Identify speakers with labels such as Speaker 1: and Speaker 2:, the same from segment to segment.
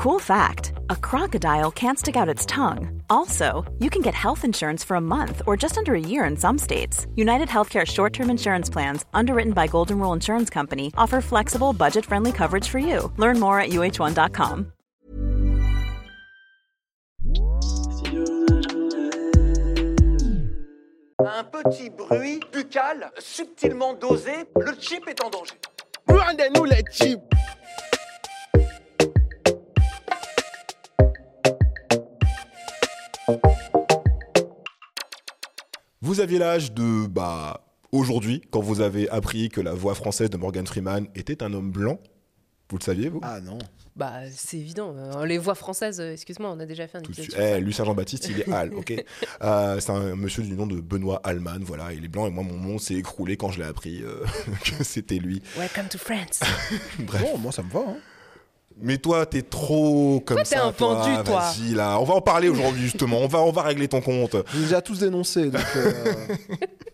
Speaker 1: Cool fact a crocodile can't stick out its tongue. Also, you can get health insurance for a month or just under a year in some states. United Healthcare short term insurance plans, underwritten by Golden Rule Insurance Company, offer flexible, budget friendly coverage for you. Learn more at uh1.com.
Speaker 2: Un petit bruit buccal subtilement dosé, le chip est en danger.
Speaker 3: Rendez-nous les chips.
Speaker 4: Vous aviez l'âge de bah aujourd'hui quand vous avez appris que la voix française de Morgan Freeman était un homme blanc? Vous le saviez vous?
Speaker 5: Ah non.
Speaker 6: Bah, c'est évident. Euh, Les voix françaises, euh, excuse-moi, on a déjà fait un
Speaker 4: Tout de
Speaker 6: épisode.
Speaker 4: Eh, Lucien Jean-Baptiste, il est Hal, ok? Euh, C'est un monsieur du nom de Benoît Allman, voilà, il est blanc et moi mon monde s'est écroulé quand je l'ai appris euh, que c'était lui.
Speaker 6: Welcome to France.
Speaker 4: Bref.
Speaker 5: Bon, moi ça me va. hein.
Speaker 4: Mais toi, t'es trop comme
Speaker 6: Toi, t'es
Speaker 4: ça.
Speaker 6: un pendu, toi.
Speaker 4: Vas-y là, on va en parler aujourd'hui justement. On va, on va régler ton compte.
Speaker 5: Je vous ai déjà tous dénoncé. Donc, euh,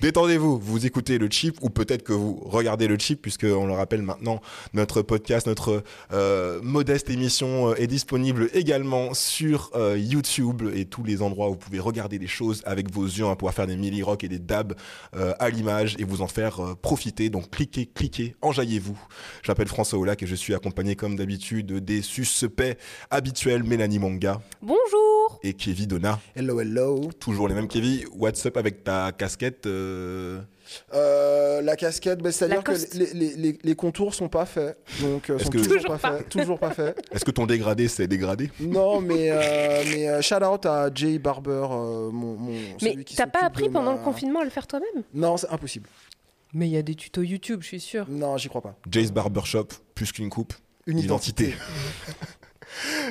Speaker 4: Détendez-vous, vous écoutez le chip ou peut-être que vous regardez le chip puisque on le rappelle maintenant, notre podcast, notre euh, modeste émission euh, est disponible également sur euh, YouTube et tous les endroits où vous pouvez regarder des choses avec vos yeux, hein, pouvoir faire des milli rock et des dabs à l'image et vous en faire profiter. Donc cliquez, cliquez, enjaillez-vous. Je m'appelle François Olac et je suis accompagné comme d'habitude des suspects habituels Mélanie Manga
Speaker 6: Bonjour.
Speaker 4: Et Kevin Donna.
Speaker 5: hello, hello.
Speaker 4: Toujours les mêmes Kevin. What's up avec ta casquette euh,
Speaker 5: Euh, la casquette, bah, c'est-à-dire que les, les, les, les contours sont pas faits. Donc, euh, sont
Speaker 4: que-
Speaker 5: toujours,
Speaker 6: Toujours
Speaker 5: pas,
Speaker 6: pas.
Speaker 5: faits. Toujours pas faits.
Speaker 4: Est-ce que ton dégradé c'est dégradé?
Speaker 5: Non, mais, euh, mais shout out à Jay Barber, euh, mon, mon-
Speaker 6: Mais t'as pas appris pendant
Speaker 5: ma-
Speaker 6: le confinement à le faire toi-même?
Speaker 5: Non, c'est impossible.
Speaker 6: Mais il y a des tutos YouTube, je suis sûre.
Speaker 5: Non, j'y crois pas.
Speaker 4: Jay's Barbershop, plus qu'une coupe,
Speaker 5: Une
Speaker 4: identité.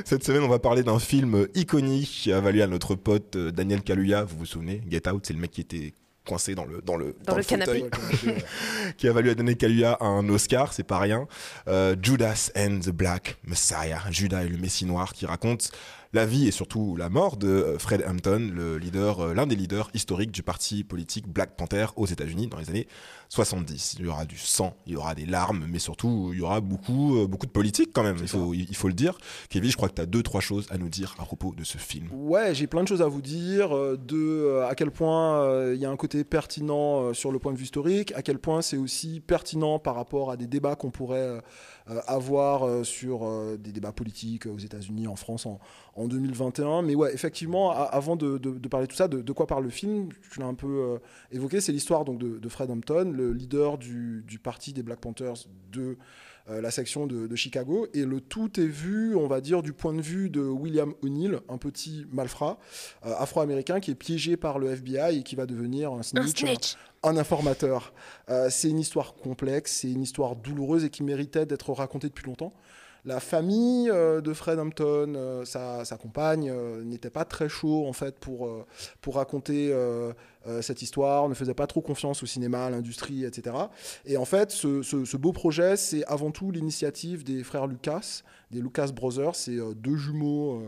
Speaker 4: Cette semaine, on va parler d'un film iconique qui a valu à notre pote euh, Daniel Kaluuya, vous vous souvenez, Get Out, c'est le mec qui était coincé dans le dans le
Speaker 6: Dans le canapé.
Speaker 4: qui a valu à Daniel Kaluuya un Oscar, c'est pas rien. Euh, Judas and the Black Messiah, Judas et le Messie noir, qui raconte la vie et surtout la mort de euh, Fred Hampton, le leader, l'un des leaders historiques du parti politique Black Panther aux États-Unis dans les années 70. Il y aura du sang, il y aura des larmes, mais surtout il y aura beaucoup, euh, beaucoup de politique quand même. Il faut, il faut le dire. Kevin, je crois que tu as deux, trois choses à nous dire à propos de ce film.
Speaker 5: Ouais, j'ai plein de choses à vous dire. euh, De euh, à quel point il y a un côté pertinent sur le point de vue historique, à quel point c'est aussi pertinent par rapport à des débats qu'on pourrait avoir sur des débats politiques aux États-Unis, en France en, en 2021. Mais ouais, effectivement, avant de, de- de parler de tout ça, de, de quoi parle le film Tu l'as un peu évoqué. C'est l'histoire donc de, de Fred Hampton, le leader du, du parti des Black Panthers de euh, la section de, de Chicago. Et le tout est vu, on va dire, du point de vue de William O'Neill, un petit malfrat euh, afro-américain qui est piégé par le FBI et qui va devenir un
Speaker 6: Un
Speaker 5: snitch, un,
Speaker 6: snitch.
Speaker 5: un informateur. Euh, c'est une histoire complexe, c'est une histoire douloureuse et qui méritait d'être racontée depuis longtemps. La famille euh, de Fred Hampton, euh, sa, compagne, euh, n'était pas très chaud en fait pour, pour raconter cette histoire, ne faisait pas trop confiance au cinéma, à l'industrie, etc. Et en fait, ce, ce- beau projet, c'est avant tout l'initiative des frères Lucas, des Lucas Brothers, c'est deux jumeaux.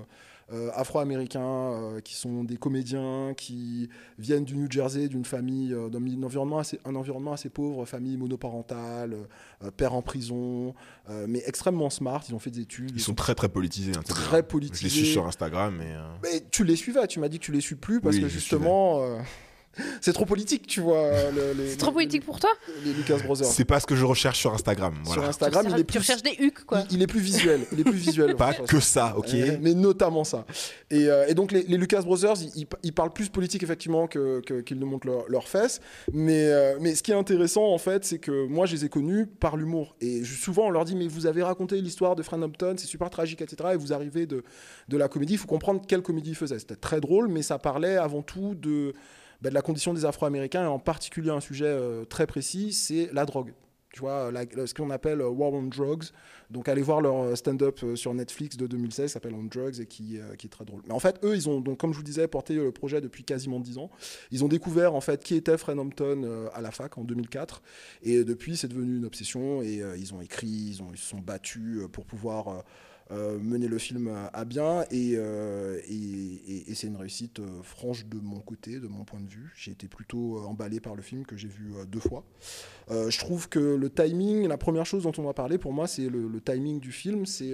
Speaker 5: Euh, afro-américains euh, qui sont des comédiens qui viennent du New Jersey d'une famille euh, d'un environnement assez un environnement assez pauvre famille monoparentale père en prison mais extrêmement smart ils ont fait des études
Speaker 4: Ils sont très très politisés. hein,
Speaker 5: très
Speaker 4: bien. Je les
Speaker 5: politisés
Speaker 4: suis sur Instagram. Mais,
Speaker 5: mais tu les suivais tu m'as dit que tu les suis plus parce
Speaker 4: Oui,
Speaker 5: que justement c'est trop politique tu vois le- les-
Speaker 6: C'est trop
Speaker 5: les-
Speaker 6: politique pour toi
Speaker 5: les Lucas Brothers
Speaker 4: c'est pas ce que je recherche sur Instagram.
Speaker 5: sur. Instagram
Speaker 6: tu,
Speaker 5: il est
Speaker 6: tu
Speaker 5: plus
Speaker 6: recherches des hucs, quoi.
Speaker 5: il, il est plus visuel il est plus visuel
Speaker 4: Pas que ça, ok
Speaker 5: Euh, mais notamment ça. Et, euh, et donc les, les Lucas Brothers, ils, ils- ils parlent plus politique effectivement que- que- qu'ils ne montrent leur- leurs fesses. Mais, euh, mais ce qui est intéressant en fait, c'est que moi je les ai connus par l'humour. Et je- souvent on leur dit mais vous avez raconté l'histoire de Fred Hampton, c'est super tragique, etc. Et vous arrivez de, de la comédie, il faut comprendre quelle comédie il faisait. C'était très drôle, mais ça parlait avant tout de, bah, de la condition des Afro-Américains et en particulier un sujet euh, très précis, c'est la drogue. Tu vois, ce qu'on appelle euh, War on Drugs. Donc, allez voir leur euh, stand-up sur Netflix de 2016, qui s'appelle On Drugs et qui, qui est très drôle. Mais en fait, eux, ils ont, donc, comme je vous disais, porté le projet depuis quasiment 10 ans. Ils ont découvert, en fait, qui était Fred Hampton à la fac en 2004. Et depuis, c'est devenu une obsession. Et ils ont écrit, ils, ont, ils se sont battus pour pouvoir. Euh, mener le film à, bien et, euh, et, et- c'est une réussite euh, franche de mon côté, de mon point de vue. J'ai été plutôt emballé par le film que j'ai vu deux fois. Je trouve que le timing, la première chose dont on va parler pour moi, c'est le, le timing du film. C'est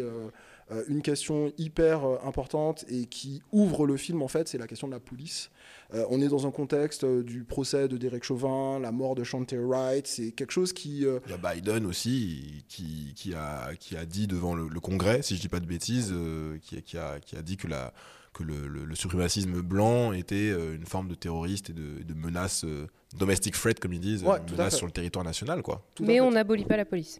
Speaker 5: euh, une question hyper euh, importante et qui ouvre le film, en fait, c'est la question de la police. Euh, on est dans un contexte euh, du procès de Derek Chauvin, la mort de Chantey Wright. C'est quelque chose qui. euh,
Speaker 4: Il y a Biden aussi qui, qui, a, qui a dit devant le, le Congrès, si je dis pas de bêtises, euh, qui, qui, a, qui a dit que, la, que le, le- le suprémacisme blanc était euh, une forme de terroriste et de, de menace euh, domestic threat, comme ils disent,
Speaker 5: Ouais,
Speaker 4: menace sur le territoire national. Quoi.
Speaker 5: tout
Speaker 6: Mais on n'abolit pas la police.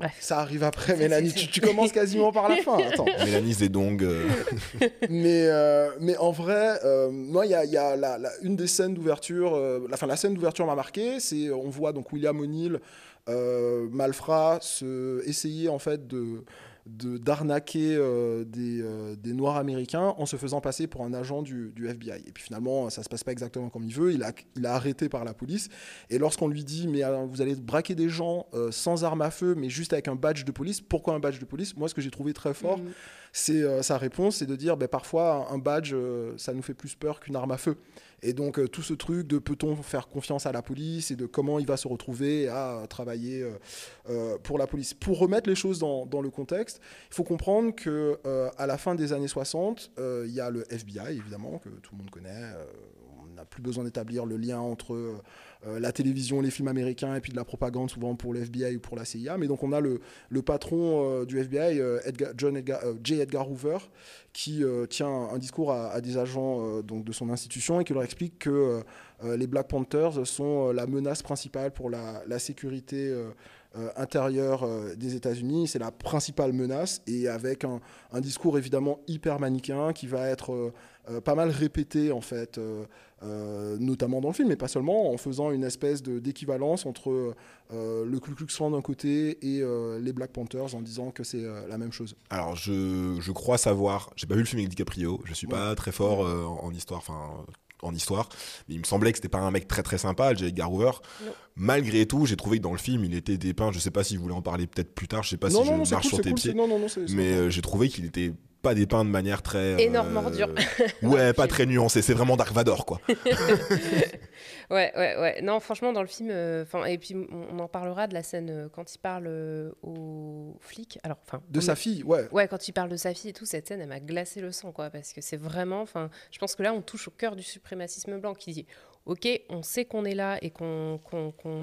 Speaker 6: Bref.
Speaker 5: Ça arrive après, Mélanie. Tu, tu commences quasiment par la fin. Attends.
Speaker 4: Mélanie Zedong, euh,
Speaker 5: mais, euh, mais en vrai, euh, moi, il y a, il y a la, la- une des scènes d'ouverture, euh, la, fin, la scène d'ouverture m'a marqué, c'est on voit donc William O'Neill, euh, Malfrat, se, essayer en fait de de- d'arnaquer euh, des, euh, des Noirs américains en se faisant passer pour un agent du, du FBI. Et puis finalement, ça se passe pas exactement comme il veut. Il a, il a arrêté par la police. Et lorsqu'on lui dit, mais alors, vous allez braquer des gens euh, sans arme à feu, mais juste avec un badge de police, pourquoi un badge de police? Moi, ce que j'ai trouvé très fort,
Speaker 6: Mhm.
Speaker 5: C'est euh, sa réponse, c'est de dire ben, parfois un badge, euh, ça nous fait plus peur qu'une arme à feu. Et donc euh, tout ce truc de peut-on faire confiance à la police et de comment il va se retrouver à travailler pour la police. Pour remettre les choses dans, dans le contexte, il faut comprendre que à la fin des années 60, euh, il y a le FBI évidemment que tout le monde connaît. N'a plus besoin d'établir le lien entre euh, la télévision, les films américains et puis de la propagande souvent pour le FBI ou pour la CIA. Mais donc on a le, le patron euh, du FBI, euh, Edgar- John Edgar, J. Edgar Hoover, qui tient un discours à, des agents donc de son institution et qui leur explique que les Black Panthers sont la menace principale pour la, la sécurité intérieure des États-Unis. C'est la principale menace et avec un, un discours évidemment hyper manichéen qui va être pas mal répété en fait, euh, notamment dans le film, mais pas seulement, en faisant une espèce de- d'équivalence entre euh, le Ku Klux Klan d'un côté et euh, les Black Panthers en disant que c'est euh, la même chose.
Speaker 4: Alors, je, je crois savoir, j'ai pas vu le film avec DiCaprio, je suis pas très fort euh, en, en histoire, enfin en histoire, mais il me semblait que c'était pas un mec très très sympa, J. Edgar Hoover.
Speaker 6: Non.
Speaker 4: Malgré tout, j'ai trouvé que dans le film, il était dépeint, je sais pas si vous voulez en parler peut-être plus tard, je sais pas
Speaker 5: non,
Speaker 4: si
Speaker 5: non,
Speaker 4: je marche
Speaker 5: cool,
Speaker 4: sur tes
Speaker 5: cool,
Speaker 4: pieds, mais euh, j'ai trouvé qu'il était pas dépeint de manière très...
Speaker 6: Énorme ordure.
Speaker 4: ouais, pas très nuancé, c'est vraiment Dark Vador, quoi.
Speaker 6: Ouais, ouais, ouais. Non, franchement, dans le film, euh, enfin, et puis on, en parlera de la scène euh, quand il parle euh, aux flics. Alors, enfin,
Speaker 5: de sa fille, ouais.
Speaker 6: Ouais, quand il parle de sa fille et tout, cette scène, elle m'a glacé le sang, quoi, parce que c'est vraiment, enfin, je pense que là, on touche au cœur du suprémacisme blanc qui dit, ok, on sait qu'on est là et qu'on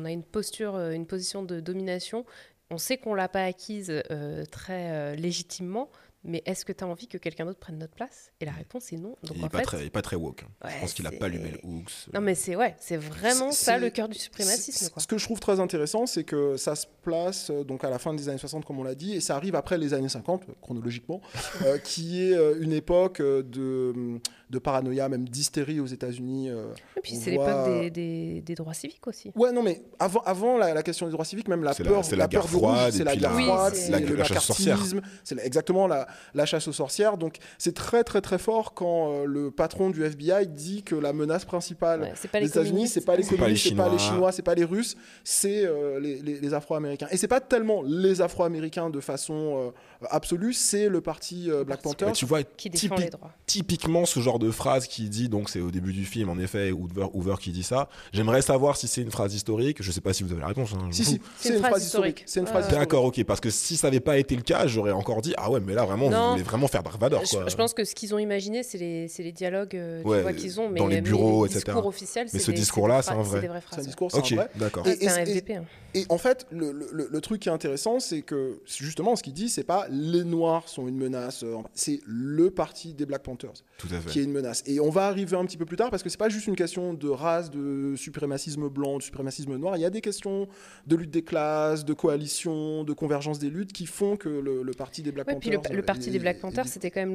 Speaker 6: a une posture, euh, une position de domination, on sait qu'on l'a pas acquise euh, très euh, légitimement, mais est-ce que tu as envie que quelqu'un d'autre prenne notre place? Et la réponse est non. Donc
Speaker 4: il,
Speaker 6: en
Speaker 4: est pas très, pas woke. hein. je pense qu'il a pas lu Bell Hooks.
Speaker 6: non mais c'est ouais, c'est vraiment ça le cœur du suprémacisme, quoi.
Speaker 5: Ce que je trouve très intéressant, c'est que ça se place euh, donc à la fin des années 60, comme on l'a dit, et ça arrive après les années 50, euh, chronologiquement, euh, qui est euh, une époque euh, de, de paranoïa, même d'hystérie aux États-Unis. euh.
Speaker 6: Et puis c'est
Speaker 5: voit-
Speaker 6: l'époque des, des- des droits civiques aussi.
Speaker 5: Ouais, non, mais avant, avant la, la question des droits civiques, même la
Speaker 4: C'est la-
Speaker 5: peur,
Speaker 4: c'est la
Speaker 5: peur
Speaker 4: guerre
Speaker 5: du rouge,
Speaker 4: froide
Speaker 5: c'est la guerre
Speaker 6: la-
Speaker 5: froide, c'est
Speaker 6: c'est-
Speaker 4: la-
Speaker 5: le
Speaker 4: la chasse aux sorcières.
Speaker 5: macartisme, c'est la- exactement la, la chasse aux sorcières. Donc c'est très très très fort quand euh, le patron du FBI dit que la menace principale
Speaker 6: Ouais, c'est pas
Speaker 5: les
Speaker 6: les
Speaker 5: États-Unis, c'est pas les communistes, c'est pas les
Speaker 4: Chinois.
Speaker 5: C'est pas les Russes, c'est euh, les, les- les Afro-Américains. Et c'est pas tellement les Afro-Américains de façon euh, absolue, c'est le parti euh, Black Panther.
Speaker 4: Tu vois,
Speaker 6: qui défend les droits.
Speaker 4: typiquement ce genre de phrase qui dit, donc c'est au début du film, en effet, Hoover, Hoover qui dit ça. J'aimerais savoir si c'est une phrase historique. Je sais pas si vous avez la réponse. hein,
Speaker 5: Si, si, c'est une phrase historique. C'est une phrase.
Speaker 4: D'accord, ok. Parce que si ça n'avait pas été le cas, j'aurais encore dit, ah ouais, mais là vraiment,
Speaker 6: Non.
Speaker 4: vous voulez vraiment faire Dark Vador, quoi.
Speaker 6: Je, je pense que ce qu'ils ont imaginé, c'est les, c'est les dialogues euh,
Speaker 4: Ouais,
Speaker 6: qu'ils ont, mais,
Speaker 4: dans les
Speaker 6: mais
Speaker 4: bureaux,
Speaker 6: le
Speaker 4: etc.
Speaker 6: discours officiel,
Speaker 4: Mais
Speaker 6: c'est
Speaker 4: ce
Speaker 6: des-
Speaker 4: discours-là,
Speaker 6: c'est
Speaker 4: un vrai.
Speaker 6: C'est
Speaker 5: un discours, c'est
Speaker 4: Ok,
Speaker 5: un vrai.
Speaker 4: d'accord.
Speaker 6: C'est
Speaker 5: et-
Speaker 6: un FVP. hein.
Speaker 5: Et en fait, le, le- le truc qui est intéressant, c'est que justement, ce qu'il dit, c'est pas les Noirs sont une menace, euh, c'est le parti des Black Panthers
Speaker 4: Tout à fait.
Speaker 5: qui est une menace. Et on va arriver un petit peu plus tard parce que c'est pas juste une question de race, de suprémacisme blanc, de suprémacisme noir. Il y a des questions de lutte des classes, de coalition, de convergence des luttes qui font que le, le parti des Black
Speaker 6: Ouais, puis le,
Speaker 5: Panthers.
Speaker 6: le
Speaker 5: euh,
Speaker 6: parti
Speaker 5: est-
Speaker 6: des Black Panthers, c'était quand même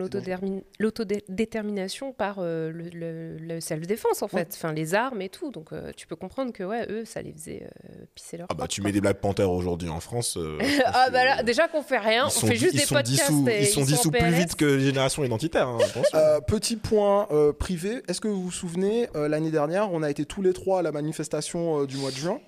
Speaker 6: l'autodétermination par euh, le, le- le self-défense, en fait.
Speaker 5: Ouais.
Speaker 6: Enfin, les armes et tout. Donc, euh, tu peux comprendre que, ouais, eux, ça les faisait euh, pisser leur
Speaker 4: Ah bah tu
Speaker 6: quoi.
Speaker 4: mets des Black Panthers aujourd'hui en France. euh,
Speaker 6: Ah bah là, déjà qu'on fait rien,
Speaker 4: ils
Speaker 6: on
Speaker 4: sont
Speaker 6: fait juste
Speaker 4: ils
Speaker 6: des
Speaker 4: sont
Speaker 6: podcasts.
Speaker 4: dissous,
Speaker 6: et
Speaker 4: ils sont dissous plus vite que les générations identitaires. hein.
Speaker 5: Euh, petit point euh, privé, est-ce que vous vous souvenez, euh, l'année dernière, on a été tous les trois à la manifestation euh, du mois de juin?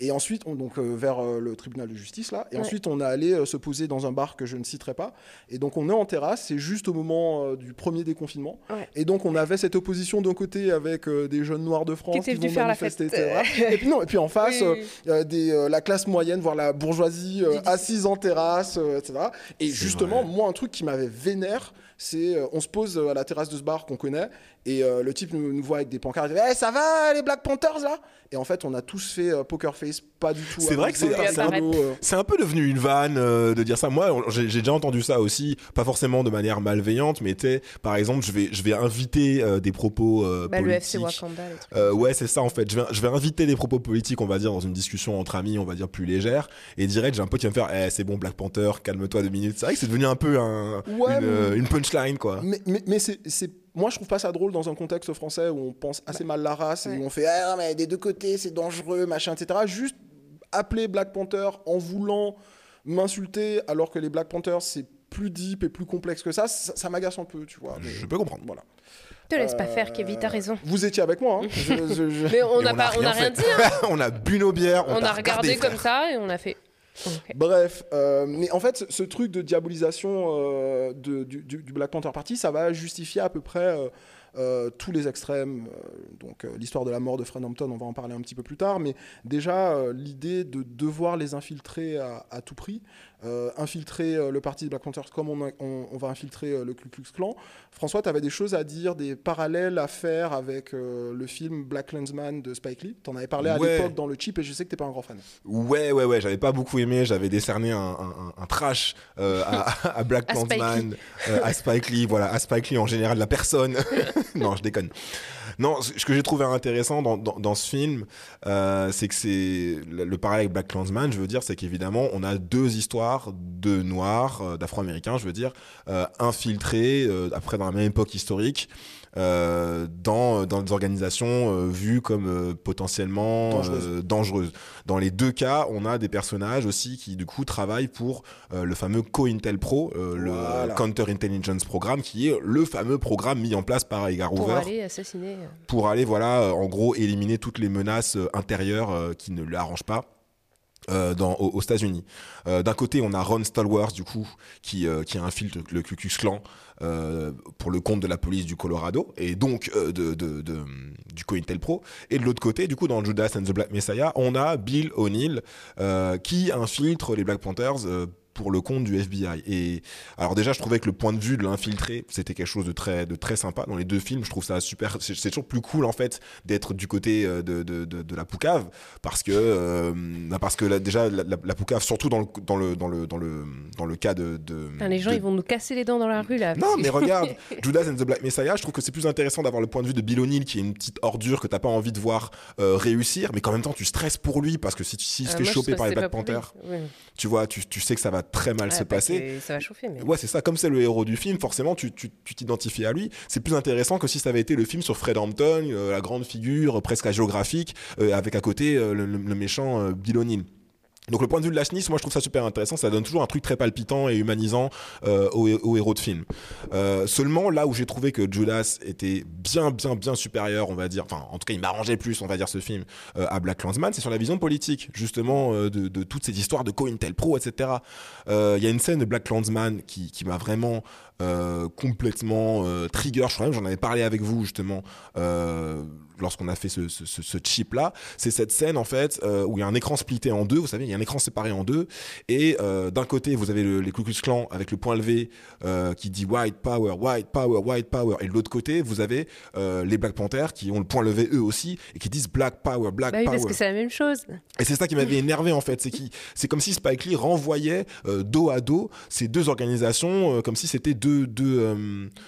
Speaker 5: Et ensuite, on, donc euh, vers euh, le tribunal de justice là. Et
Speaker 6: Ouais.
Speaker 5: ensuite, on est allé euh, se poser dans un bar que je ne citerai pas. Et donc, on est en terrasse. C'est juste au moment euh, du premier déconfinement.
Speaker 6: Ouais.
Speaker 5: Et donc, on avait cette opposition d'un côté avec euh, des jeunes noirs de France
Speaker 6: Qui étaient
Speaker 5: qui
Speaker 6: venus
Speaker 5: vont
Speaker 6: faire la
Speaker 5: manifester,
Speaker 6: fête.
Speaker 5: etc. Et puis non. Et puis en face,
Speaker 6: Oui,
Speaker 5: euh,
Speaker 6: oui.
Speaker 5: euh, des, euh, la classe moyenne, voire la bourgeoisie euh, assise en terrasse, euh, etc. Et justement,
Speaker 4: vrai.
Speaker 5: moi, un truc qui m'avait vénère, c'est euh, on se pose euh, à la terrasse de ce bar qu'on connaît et euh, le type nous, nous voit avec des pancartes. Il dit, Eh, ça va les Black Panthers là? Et en fait, on a tous fait euh, poker face, pas du tout.
Speaker 4: C'est vrai que c'est-
Speaker 5: euh.
Speaker 4: C'est un peu devenu une vanne euh, de dire ça. Moi, j'ai déjà entendu ça aussi, pas forcément de manière malveillante, mais tu sais, par exemple, je vais, je vais inviter euh, des propos euh,
Speaker 6: Bah, le FC
Speaker 4: politiques.
Speaker 6: Wakanda, les
Speaker 4: Euh, ouais, c'est ça en fait. Je vais, je vais inviter des propos politiques, on va dire, dans une discussion entre amis, on va dire plus légère. Et direct, j'ai un pote qui va me faire Eh, c'est bon, Black Panther, calme-toi deux minutes. C'est vrai que c'est devenu un peu un,
Speaker 5: Ouais,
Speaker 4: une,
Speaker 5: mais-
Speaker 4: une punchline, quoi.
Speaker 5: Mais, mais, mais c'est, c'est- moi, je trouve pas ça drôle dans un contexte français où on pense assez mal la race et où on fait ah, mais des deux côtés, c'est dangereux, machin, etc. Juste appeler Black Panther en voulant m'insulter alors que les Black Panthers, c'est plus deep et plus complexe que ça, ça, ça m'agace un peu, tu vois. Mais
Speaker 4: Je peux comprendre.
Speaker 5: voilà.
Speaker 6: Te laisse pas
Speaker 5: Euh,
Speaker 6: faire, Kevin, t'as raison.
Speaker 5: Vous étiez avec moi, hein Je- je- je-
Speaker 6: Mais on n'a pas, on a rien
Speaker 4: fait.
Speaker 6: dit. hein.
Speaker 4: on a bu nos bières, on,
Speaker 6: a regardé comme ça et on a fait.
Speaker 5: Bref, euh, mais en fait, ce, truc de diabolisation euh, du, Black Panther Party, ça va justifier à peu près euh, tous les extrêmes. Donc, l'histoire de la mort de Fred Hampton, on va en parler un petit peu plus tard, mais déjà, l'idée de devoir les infiltrer à tout prix, euh, infiltrer euh, le parti des Black Panthers comme on, a- on- on va infiltrer euh, le Ku Klux Klan. François, tu avais des choses à dire, des parallèles à faire avec euh, le film Black Landsman de Spike Lee? Tu en avais parlé à
Speaker 4: Ouais.
Speaker 5: l'époque dans le chip et je sais que tu pas un grand fan.
Speaker 4: Ouais, ouais, ouais, j'avais pas beaucoup aimé. J'avais décerné un, un- un- un trash euh, à, à Black euh, à Spike Lee, voilà, à Spike Lee en général, la personne. non, je déconne. Non, ce que j'ai trouvé intéressant dans, dans, ce film, euh, c'est que c'est le, le parallèle avec Black Clansman, je veux dire, c'est qu'évidemment, on a deux histoires de noirs, euh, d'afro-américains, je veux dire, euh, infiltrés, après dans la même époque historique. Euh, dans, dans des organisations euh, vues comme euh, potentiellement
Speaker 5: Dangereuses.
Speaker 4: euh, dangereuses. Dans les deux cas, on a des personnages aussi qui du coup travaillent pour euh, le fameux COINTELPRO, euh,
Speaker 5: Voilà.
Speaker 4: le Counter Intelligence Programme, qui est le fameux programme mis en place par Edgar
Speaker 6: Pour
Speaker 4: Hoover
Speaker 6: aller assassiner.
Speaker 4: pour aller voilà euh, en gros éliminer toutes les menaces euh, intérieures euh, qui ne l'arrangent pas euh, dans, aux, aux États-Unis. Euh, D'un côté, on a Ron Stallworth du coup qui euh, qui infiltre le Ku Klux Klan euh, pour le compte de la police du Colorado et donc euh, de, de, du COINTELPRO. Et de l'autre côté, du coup, dans Judas and the Black Messiah, on a Bill O'Neill euh, qui infiltre les Black Panthers. Pour le compte du FBI. Et alors déjà, je trouvais que le point de vue de l'infiltré, c'était quelque chose de très, de très sympa dans les deux films. Je trouve ça super. C'est toujours plus cool en fait d'être du côté euh, de, de, de, de la poucave parce que euh, bah, parce que là, déjà la, la, la poucave, surtout dans le dans le dans le dans le dans le cas de,
Speaker 6: Putain, les gens, ils vont nous casser les dents dans la rue là.
Speaker 4: non, mais regarde, Judas and the Black Messiah, je trouve que c'est plus intéressant d'avoir le point de vue de Bill O'Neill, qui est une petite ordure que t'as pas envie de voir euh, réussir, mais qu'en même temps tu stresses pour lui, parce que si tu se
Speaker 6: Euh,
Speaker 4: fait
Speaker 6: moi, je
Speaker 4: choper par les Black
Speaker 6: Ouais.
Speaker 4: tu vois, tu, tu sais que ça va très mal
Speaker 6: Ah,
Speaker 4: se passer.
Speaker 6: Ça va chauffer, mais.
Speaker 4: Ouais, c'est ça. Comme c'est le héros du film, forcément, tu tu- tu t'identifies à lui. C'est plus intéressant que si ça avait été le film sur Fred Hampton, euh, la grande figure euh, presque géographique, avec à côté euh, le, méchant euh, Bill O'Neill. Donc le point de vue de Lashnis, moi je trouve ça super intéressant, ça donne toujours un truc très palpitant et humanisant euh, au, au héros de film. Euh, seulement là où j'ai trouvé que Judas était bien bien bien supérieur, on va dire, enfin en tout cas il m'arrangeait plus, on va dire ce film, euh, à Black Clansman, c'est sur la vision politique justement euh, de, de toutes ces histoires de COINTELPRO, etc. Euh, Il y a une scène de Black Clansman qui, qui m'a vraiment euh, complètement trigger, je crois même j'en avais parlé avec vous justement euh, lorsqu'on a fait ce, ce, ce, chip là, c'est cette scène en fait euh, où il y a un écran splitté en deux, vous savez, il y a un écran séparé en deux, et euh, d'un côté vous avez le, les Ku Klux Klan avec le point levé euh, qui dit White Power, White Power, White Power, et de l'autre côté vous avez les Black Panthers qui ont le point levé eux aussi et qui disent Black Power, Black
Speaker 6: Bah oui,
Speaker 4: Power.
Speaker 6: parce que c'est la même chose.
Speaker 4: Et c'est ça qui m'avait énervé en fait, c'est qui, c'est comme si Spike Lee renvoyait dos à dos ces deux organisations, comme si c'était deux, deux,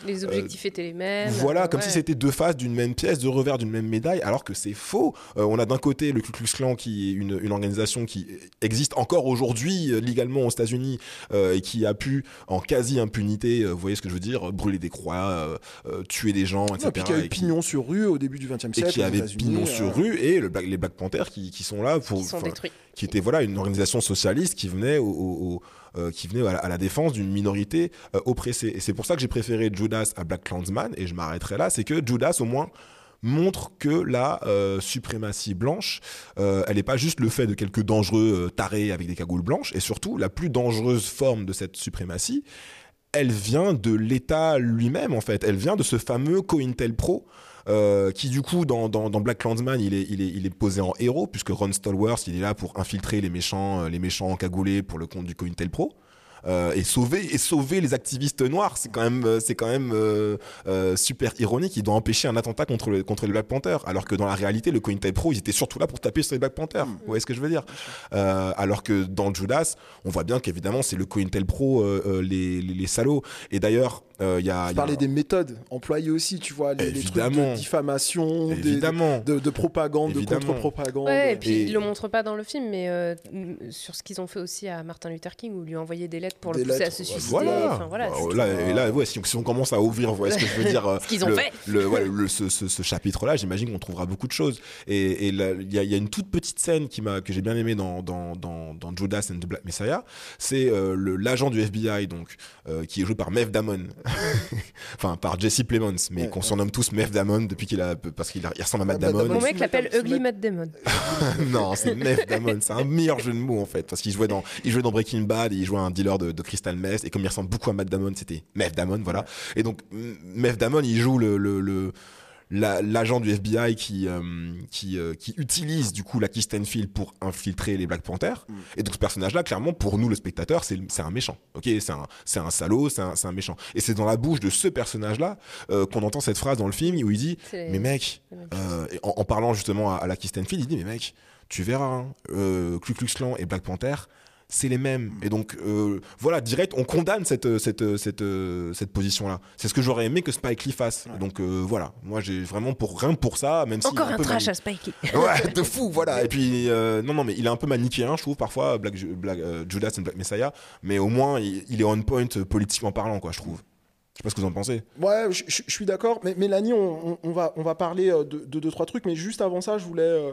Speaker 6: Les objectifs étaient les mêmes.
Speaker 4: voilà, comme
Speaker 6: ouais.
Speaker 4: si c'était deux faces d'une même pièce, deux revers d'une même médaille, alors que c'est faux. Euh, on a d'un côté le Ku Klux Klan, qui est une, une organisation qui existe encore aujourd'hui euh, légalement aux États-Unis euh, et qui a pu, en quasi-impunité, euh, vous voyez ce que je veux dire, brûler des croix, euh, euh, tuer des gens, etc.
Speaker 5: Et puis qui a eu
Speaker 4: et qui-
Speaker 5: pignon sur rue au début du XXe
Speaker 4: et
Speaker 5: siècle.
Speaker 4: qui
Speaker 5: aux
Speaker 4: avait pignon
Speaker 5: euh,
Speaker 4: sur rue et le Black- les Black Panthers qui, qui sont là pour
Speaker 6: Qui sont détruits.
Speaker 4: qui était voilà une organisation socialiste qui venait au, au- au- euh, qui venait à la, à la défense d'une minorité euh, oppressée et c'est pour ça que j'ai préféré Judas à Black Clansman et je m'arrêterai là c'est que Judas au moins montre que la euh, suprématie blanche, euh, elle n'est pas juste le fait de quelques dangereux euh, tarés avec des cagoules blanches, et surtout, la plus dangereuse forme de cette suprématie, elle vient de l'État lui-même, en fait. Elle vient de ce fameux COINTELPRO, euh, qui du coup dans, dans, Black Clansman il est, posé en héros puisque Ron Stallworth il est là pour infiltrer les méchants les méchants pour le compte du COINTELPRO euh, et sauver et sauver les activistes noirs. C'est quand même euh, c'est quand même euh, euh, super ironique. Il doit empêcher un attentat contre le, contre les Black Panthers. Alors que dans la réalité le COINTELPRO ils étaient surtout là pour taper sur les Black Panthers. Vous voyez ce que je veux dire? Euh, alors que dans Judas on voit bien qu'évidemment c'est le COINTELPRO euh, les, les, les salauds. Et d'ailleurs euh, il y a, il y
Speaker 5: Tu
Speaker 4: a-
Speaker 5: parlais des méthodes employées aussi, tu vois, les, les trucs de diffamation, des- de, de propagande,
Speaker 4: Évidemment.
Speaker 5: de contre-propagande.
Speaker 6: Ouais, et puis
Speaker 4: Et-
Speaker 6: ils le montrent pas dans le film, mais euh, sur ce qu'ils ont fait aussi à Martin Luther King, où lui envoyer des lettres pour
Speaker 5: Des
Speaker 6: le pousser à se suicider.
Speaker 4: Voilà.
Speaker 6: Enfin, voilà,
Speaker 4: Bah, et là, ouais, si, si on commence à ouvrir, voyez ce que je veux dire. euh,
Speaker 6: Ce qu'ils ont
Speaker 4: le,
Speaker 6: fait.
Speaker 4: Le, ouais, le- ce, ce- ce chapitre-là, j'imagine qu'on trouvera beaucoup de choses. Et il y, a- il y a une toute petite scène qui m'a que j'ai bien aimé dans dans dans, dans Judas and the Black Messiah. C'est euh, l'agent du FBI donc euh, qui est joué par Mev Damon, enfin par Jesse Plemons, mais
Speaker 5: Ouais,
Speaker 4: qu'on
Speaker 5: ouais.
Speaker 4: surnomme tous Mev Damon depuis qu'il a parce qu'il ressemble à Matt
Speaker 5: Ah,
Speaker 4: Damon.
Speaker 6: Mon mec l'appelle Ugly
Speaker 5: Matt-
Speaker 6: Damon.
Speaker 4: non, c'est Mev Damon. C'est un meilleur jeu de mots en fait, parce qu'il jouait dans, il jouait dans Breaking Bad, et il jouait un dealer de, de Crystal Meth, et comme il ressemble beaucoup à Matt Damon, c'était Mev Damon, voilà. Et donc Mev Damon, il joue le, le, le- la- l'agent du FBI qui euh, qui euh, qui utilise du coup la Keith Stanfield pour infiltrer les Black Panthers.
Speaker 5: Mm.
Speaker 4: Et donc ce personnage-là, clairement, pour nous le spectateur, c'est c'est un méchant. Ok, c'est un c'est un salaud, c'est un c'est un méchant. Et c'est dans la bouche de ce personnage-là euh, qu'on entend cette phrase dans le film où il dit mais mec, euh, en, en parlant justement à, à la Keith Stanfield, il dit mais mec, tu verras, hein, euh, Ku Klux Klan et Black Panther, c'est les mêmes. Et donc euh, voilà, direct, on condamne cette euh, cette euh, cette cette position-là. C'est ce que j'aurais aimé que Spike Lee fasse. Donc euh, voilà, moi j'ai vraiment pour rien pour ça, même si
Speaker 6: Encore un
Speaker 4: peu
Speaker 6: trash à Spikey.
Speaker 4: Ouais, de fou, voilà. Et puis euh, non non, mais il est un peu manichéen, je trouve parfois Black, Black euh, Judas and Black Messiah, mais au moins il, il est on point euh, politiquement parlant, quoi, je trouve. Je sais pas ce que vous en pensez.
Speaker 5: Ouais, je, je- je suis d'accord. Mais Mélanie, on, on- on va, on va parler de, de deux, trois trucs. Mais juste avant ça, je voulais. euh,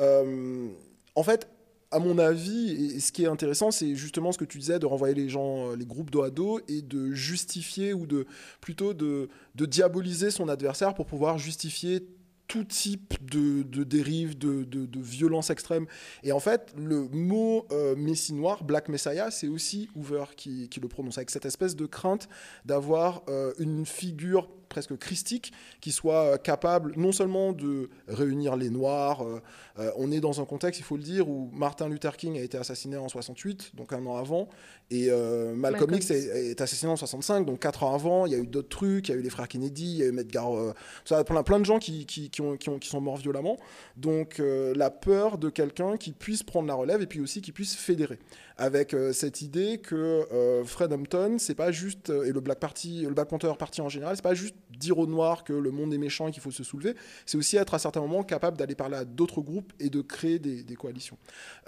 Speaker 5: euh, en fait, à mon avis, et ce qui est intéressant, c'est justement ce que tu disais de renvoyer les gens, euh, les groupes dos à dos et de justifier ou de plutôt de, diaboliser son adversaire pour pouvoir justifier tout type de, dérive, de, violence extrême. Et en fait, le mot euh, Messie noir, Black Messiah, c'est aussi Hoover qui, qui le prononce, avec cette espèce de crainte d'avoir euh, une figure presque christique qui soit capable non seulement de réunir les Noirs, euh, euh, on est dans un contexte, il faut le dire, où Martin Luther King a été assassiné en 68, donc un an avant, et euh, Malcolm,
Speaker 6: Malcolm
Speaker 5: X est, est assassiné en 65, donc quatre ans avant, il y a eu d'autres trucs, il y a eu les frères Kennedy, il y a eu Medgar, euh, ça, plein, plein de gens qui, qui, qui ont, qui, ont- qui sont morts violemment, donc la peur de quelqu'un qui puisse prendre la relève et puis aussi qui puisse fédérer avec euh, cette idée que euh, Fred Hampton, c'est pas juste euh, et le Black Party, le Black Panther Party en général, c'est pas juste dire aux Noirs que le monde est méchant et qu'il faut se soulever, c'est aussi être à certains moments capable d'aller parler à d'autres groupes et de créer des, coalitions.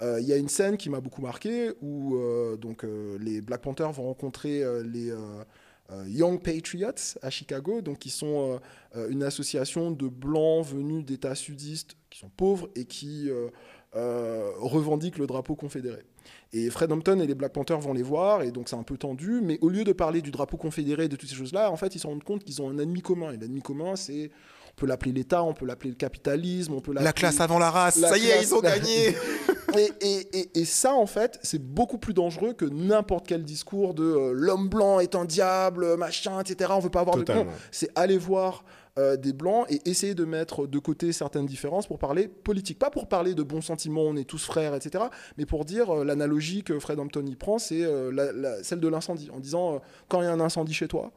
Speaker 5: Il y a une scène qui m'a beaucoup marqué où donc les Black Panthers vont rencontrer les Young Patriots à Chicago, donc qui sont une association de blancs venus d'États sudistes qui sont pauvres et qui revendiquent le drapeau confédéré. Et Fred Hampton et les Black Panthers vont les voir, et donc c'est un peu tendu, mais au lieu de parler du drapeau confédéré et de toutes ces choses-là, en fait, ils se rendent compte qu'ils ont un ennemi commun. Et l'ennemi commun, c'est, on peut l'appeler l'État, on peut l'appeler le capitalisme, on peut l'appeler...
Speaker 4: La classe avant la race,
Speaker 5: La
Speaker 4: ça y est, ils ont gagné.
Speaker 5: et, et- et- et ça, en fait, c'est beaucoup plus dangereux que n'importe quel discours de euh, l'homme blanc est un diable, machin, etc. On veut pas avoir de...
Speaker 4: Totalement.
Speaker 5: Non, c'est aller voir euh, des blancs et essayer de mettre de côté certaines différences pour parler politique. Pas pour parler de bons sentiments, on est tous frères, etc. Mais pour dire euh, l'analogie que Fred Hampton y prend, c'est euh, celle de l'incendie. En disant, quand il y a un incendie chez toi,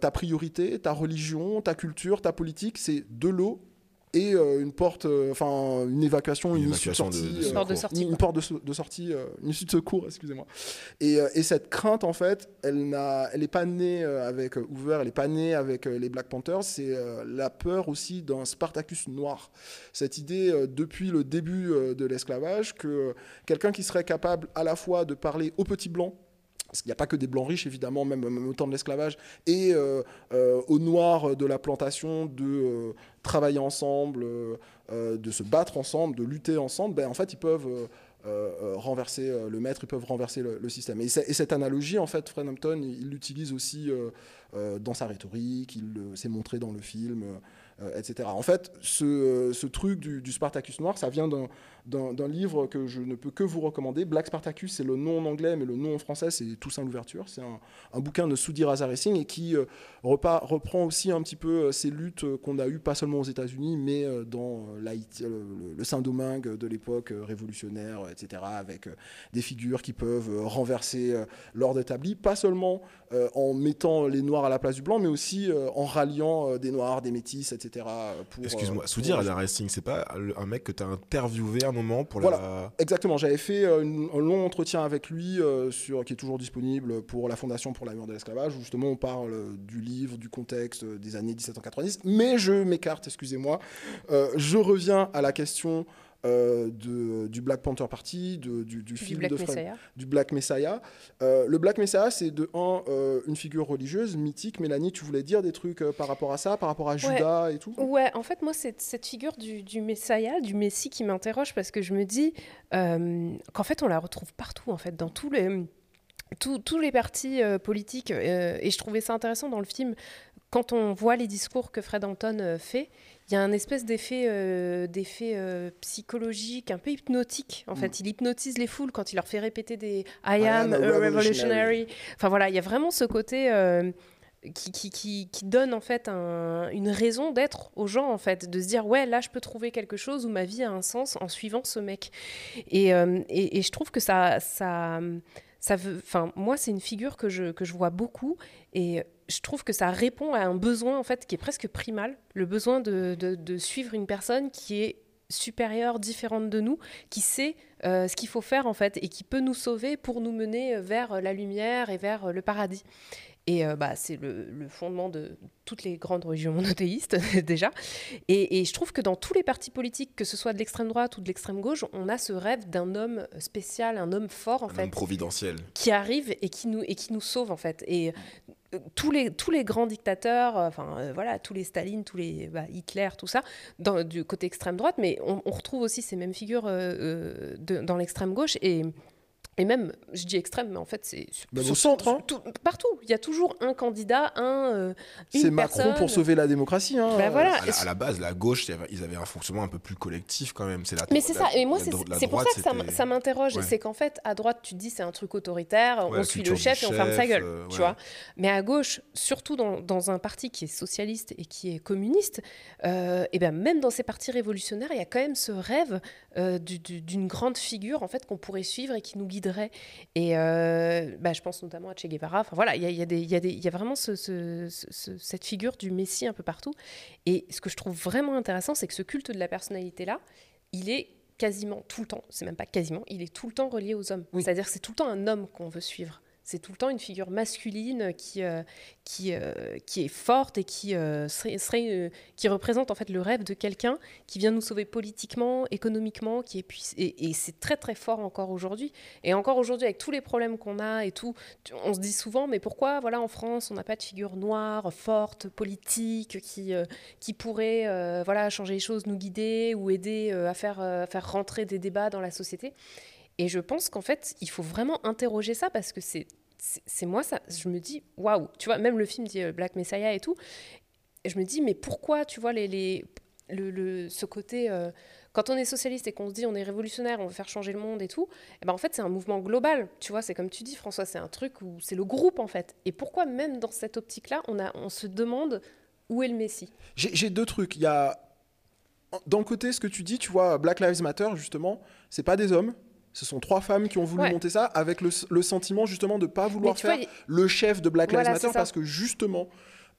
Speaker 5: ta priorité, ta religion, ta culture, ta politique, c'est de l'eau et euh, une porte, euh, enfin une évacuation, une,
Speaker 4: Une
Speaker 5: issue de
Speaker 4: évacuation de-
Speaker 5: sortie,
Speaker 4: de
Speaker 5: euh.
Speaker 6: Porte de sortie.
Speaker 5: une porte de, so- de sortie, euh, une issue de secours, excusez-moi. Et, euh, et cette crainte, en fait, elle n'a, elle n'est pas née avec Hoover, elle n'est pas née avec euh, les Black Panthers. C'est euh, la peur aussi d'un Spartacus noir. Cette idée euh, depuis le début euh, de l'esclavage que euh, quelqu'un qui serait capable à la fois de parler aux petits blancs parce qu'il n'y a pas que des blancs riches, évidemment, même, au temps de l'esclavage, et euh, euh, aux noirs de la plantation de euh, travailler ensemble, de se battre ensemble, de lutter ensemble, ben, en fait, ils peuvent renverser le maître, ils peuvent renverser le, système. Et, cette analogie, en fait, Fred Hampton, il il l'utilise aussi dans sa rhétorique, il s'est montré dans le film. etc. En fait, ce, ce truc du, du Spartacus noir, ça vient d'un d'un livre que je ne peux que vous recommander. Black Spartacus, c'est le nom en anglais, mais le nom en français, c'est Toussaint l'ouverture. C'est un, un bouquin de Raza Racing et qui euh, reprend aussi un petit peu euh, ces luttes euh, qu'on a eues, pas seulement aux États-Unis, mais dans le, le Saint-Domingue de l'époque révolutionnaire, etc., avec des figures qui peuvent renverser l'ordre établi, pas seulement en mettant les Noirs à la place du blanc, mais aussi en ralliant des Noirs, des métis, etc.
Speaker 4: Excuse-moi, Soudir à la Racing, c'est pas un mec que t'as interviewé un moment pour
Speaker 5: Voilà.
Speaker 4: la.
Speaker 5: Exactement, j'avais fait euh, un long entretien avec lui, euh, sur, qui est toujours disponible pour la Fondation pour la mémoire de l'esclavage, où justement on parle euh, du livre, du contexte des années 1790. Mais je m'écarte, excusez-moi. Je reviens à la question euh, de, du Black Panther Party, de- du, du
Speaker 6: Du
Speaker 5: film
Speaker 6: Black
Speaker 5: de Fred-
Speaker 6: Messiah.
Speaker 5: du Black Messiah. Euh, le Black Messiah, c'est de un, euh, une figure religieuse, mythique. Mélanie, tu voulais dire des trucs par rapport à ça, par rapport à Judas et tout?
Speaker 6: Ouais, en fait, moi, c'est cette figure du, du Messiah, du Messie qui m'interroge parce que je me dis qu'en fait, on la retrouve partout, en fait, dans tous les, tous, tous les partis euh, politiques. euh, et je trouvais ça intéressant dans le film, quand on voit les discours que Fred euh, fait, il y a un espèce d'effet euh, d'effet euh, psychologique, un peu hypnotique. En fait, il hypnotise les foules quand il leur fait répéter des I am a revolutionary. Enfin voilà, il y a vraiment ce côté euh, qui, qui, qui, qui donne en fait un- une raison d'être aux gens en fait, de se dire ouais là je peux trouver quelque chose où ma vie a un sens en suivant ce mec. Et, et, et je trouve que ça, ça, ça veut, enfin moi c'est une figure que je, que je vois beaucoup et je trouve que ça répond à un besoin en fait qui est presque primal, le besoin de, de, suivre une personne qui est supérieure, différente de nous, qui sait euh, ce qu'il faut faire en fait et qui peut nous sauver pour nous mener vers la lumière et vers le paradis. Et euh, bah, c'est le, le fondement de toutes les grandes religions monothéistes déjà. Et, et je trouve que dans tous les partis politiques, que ce soit de l'extrême droite ou de l'extrême gauche, on a ce rêve d'un homme spécial, un homme fort en
Speaker 4: Un
Speaker 6: fait,
Speaker 4: homme providentiel.
Speaker 6: qui arrive et qui nous, et qui nous sauve en fait. Et euh, tous les, tous les grands dictateurs, euh, enfin euh, voilà, tous les Staline, tous les bah, Hitler, tout ça, dans, du côté extrême droite, mais on, on retrouve aussi ces mêmes figures euh, de- dans l'extrême gauche et et même, je dis extrême, mais en fait, c'est
Speaker 5: Bah, au centre, hein.
Speaker 6: tout- partout. Il y a toujours un candidat, un. euh,
Speaker 5: C'est Macron
Speaker 6: personne.
Speaker 5: pour sauver la démocratie. Hein.
Speaker 6: Bah voilà.
Speaker 4: À la, à la base, la gauche, ils avaient un fonctionnement un peu plus collectif quand même. C'est la,
Speaker 6: Mais c'est ça, et moi c'est pour ça que ça m'interroge,
Speaker 4: Ouais.
Speaker 6: c'est qu'en fait à droite tu te dis c'est un truc autoritaire,
Speaker 4: Ouais,
Speaker 6: on suit le chef et on ferme sa gueule,
Speaker 4: euh,
Speaker 6: tu
Speaker 4: ouais.
Speaker 6: vois. Mais à gauche, surtout dans, dans un parti qui est socialiste et qui est communiste, euh, et ben même dans ces partis révolutionnaires, il y a quand même ce rêve euh, du- du- d'une grande figure en fait qu'on pourrait suivre et qui nous Et euh, bah, je pense notamment à Che Guevara. Enfin voilà, il y a, y a y y vraiment ce- ce- ce- ce- cette figure du Messie un peu partout. Et ce que je trouve vraiment intéressant, c'est que ce culte de la personnalité-là, il est quasiment tout le temps, c'est même pas quasiment, il est tout le temps relié aux hommes.
Speaker 5: Oui.
Speaker 6: C'est-à-dire que c'est tout le temps un homme qu'on veut suivre. C'est tout le temps une figure masculine qui, euh, qui, euh, qui est forte et qui, euh, serait, qui représente en fait le rêve de quelqu'un qui vient nous sauver politiquement, économiquement, qui est puiss- et, et c'est très très fort encore aujourd'hui. Et encore aujourd'hui, avec tous les problèmes qu'on a et tout, on se dit souvent, mais pourquoi voilà en France on n'a pas de figure noire, forte, politique, qui, qui pourrait voilà changer les choses, nous guider ou aider à faire, à faire rentrer des débats dans la société? Et je pense qu'en fait, il faut vraiment interroger ça parce que c'est moi ça je me dis waouh tu vois même le film dit euh, Black Messiah et tout et je me dis mais pourquoi tu vois le, ce côté euh, quand on est socialiste et qu'on se dit on est révolutionnaire on veut faire changer le monde et tout eh ben en fait c'est un mouvement global tu vois c'est comme tu dis François c'est un truc où c'est le groupe en fait et pourquoi même dans cette optique là on a on se demande où est le Messie?
Speaker 5: J'ai deux trucs. Il y a dans côté ce que tu dis, tu vois, Black Lives Matter justement, c'est pas des hommes. Ce sont trois femmes qui ont voulu
Speaker 6: Ouais.
Speaker 5: monter ça avec le, le sentiment justement de pas vouloir faire
Speaker 6: vois,
Speaker 5: le chef de Black Lives
Speaker 6: Voilà,
Speaker 5: Matter parce que justement,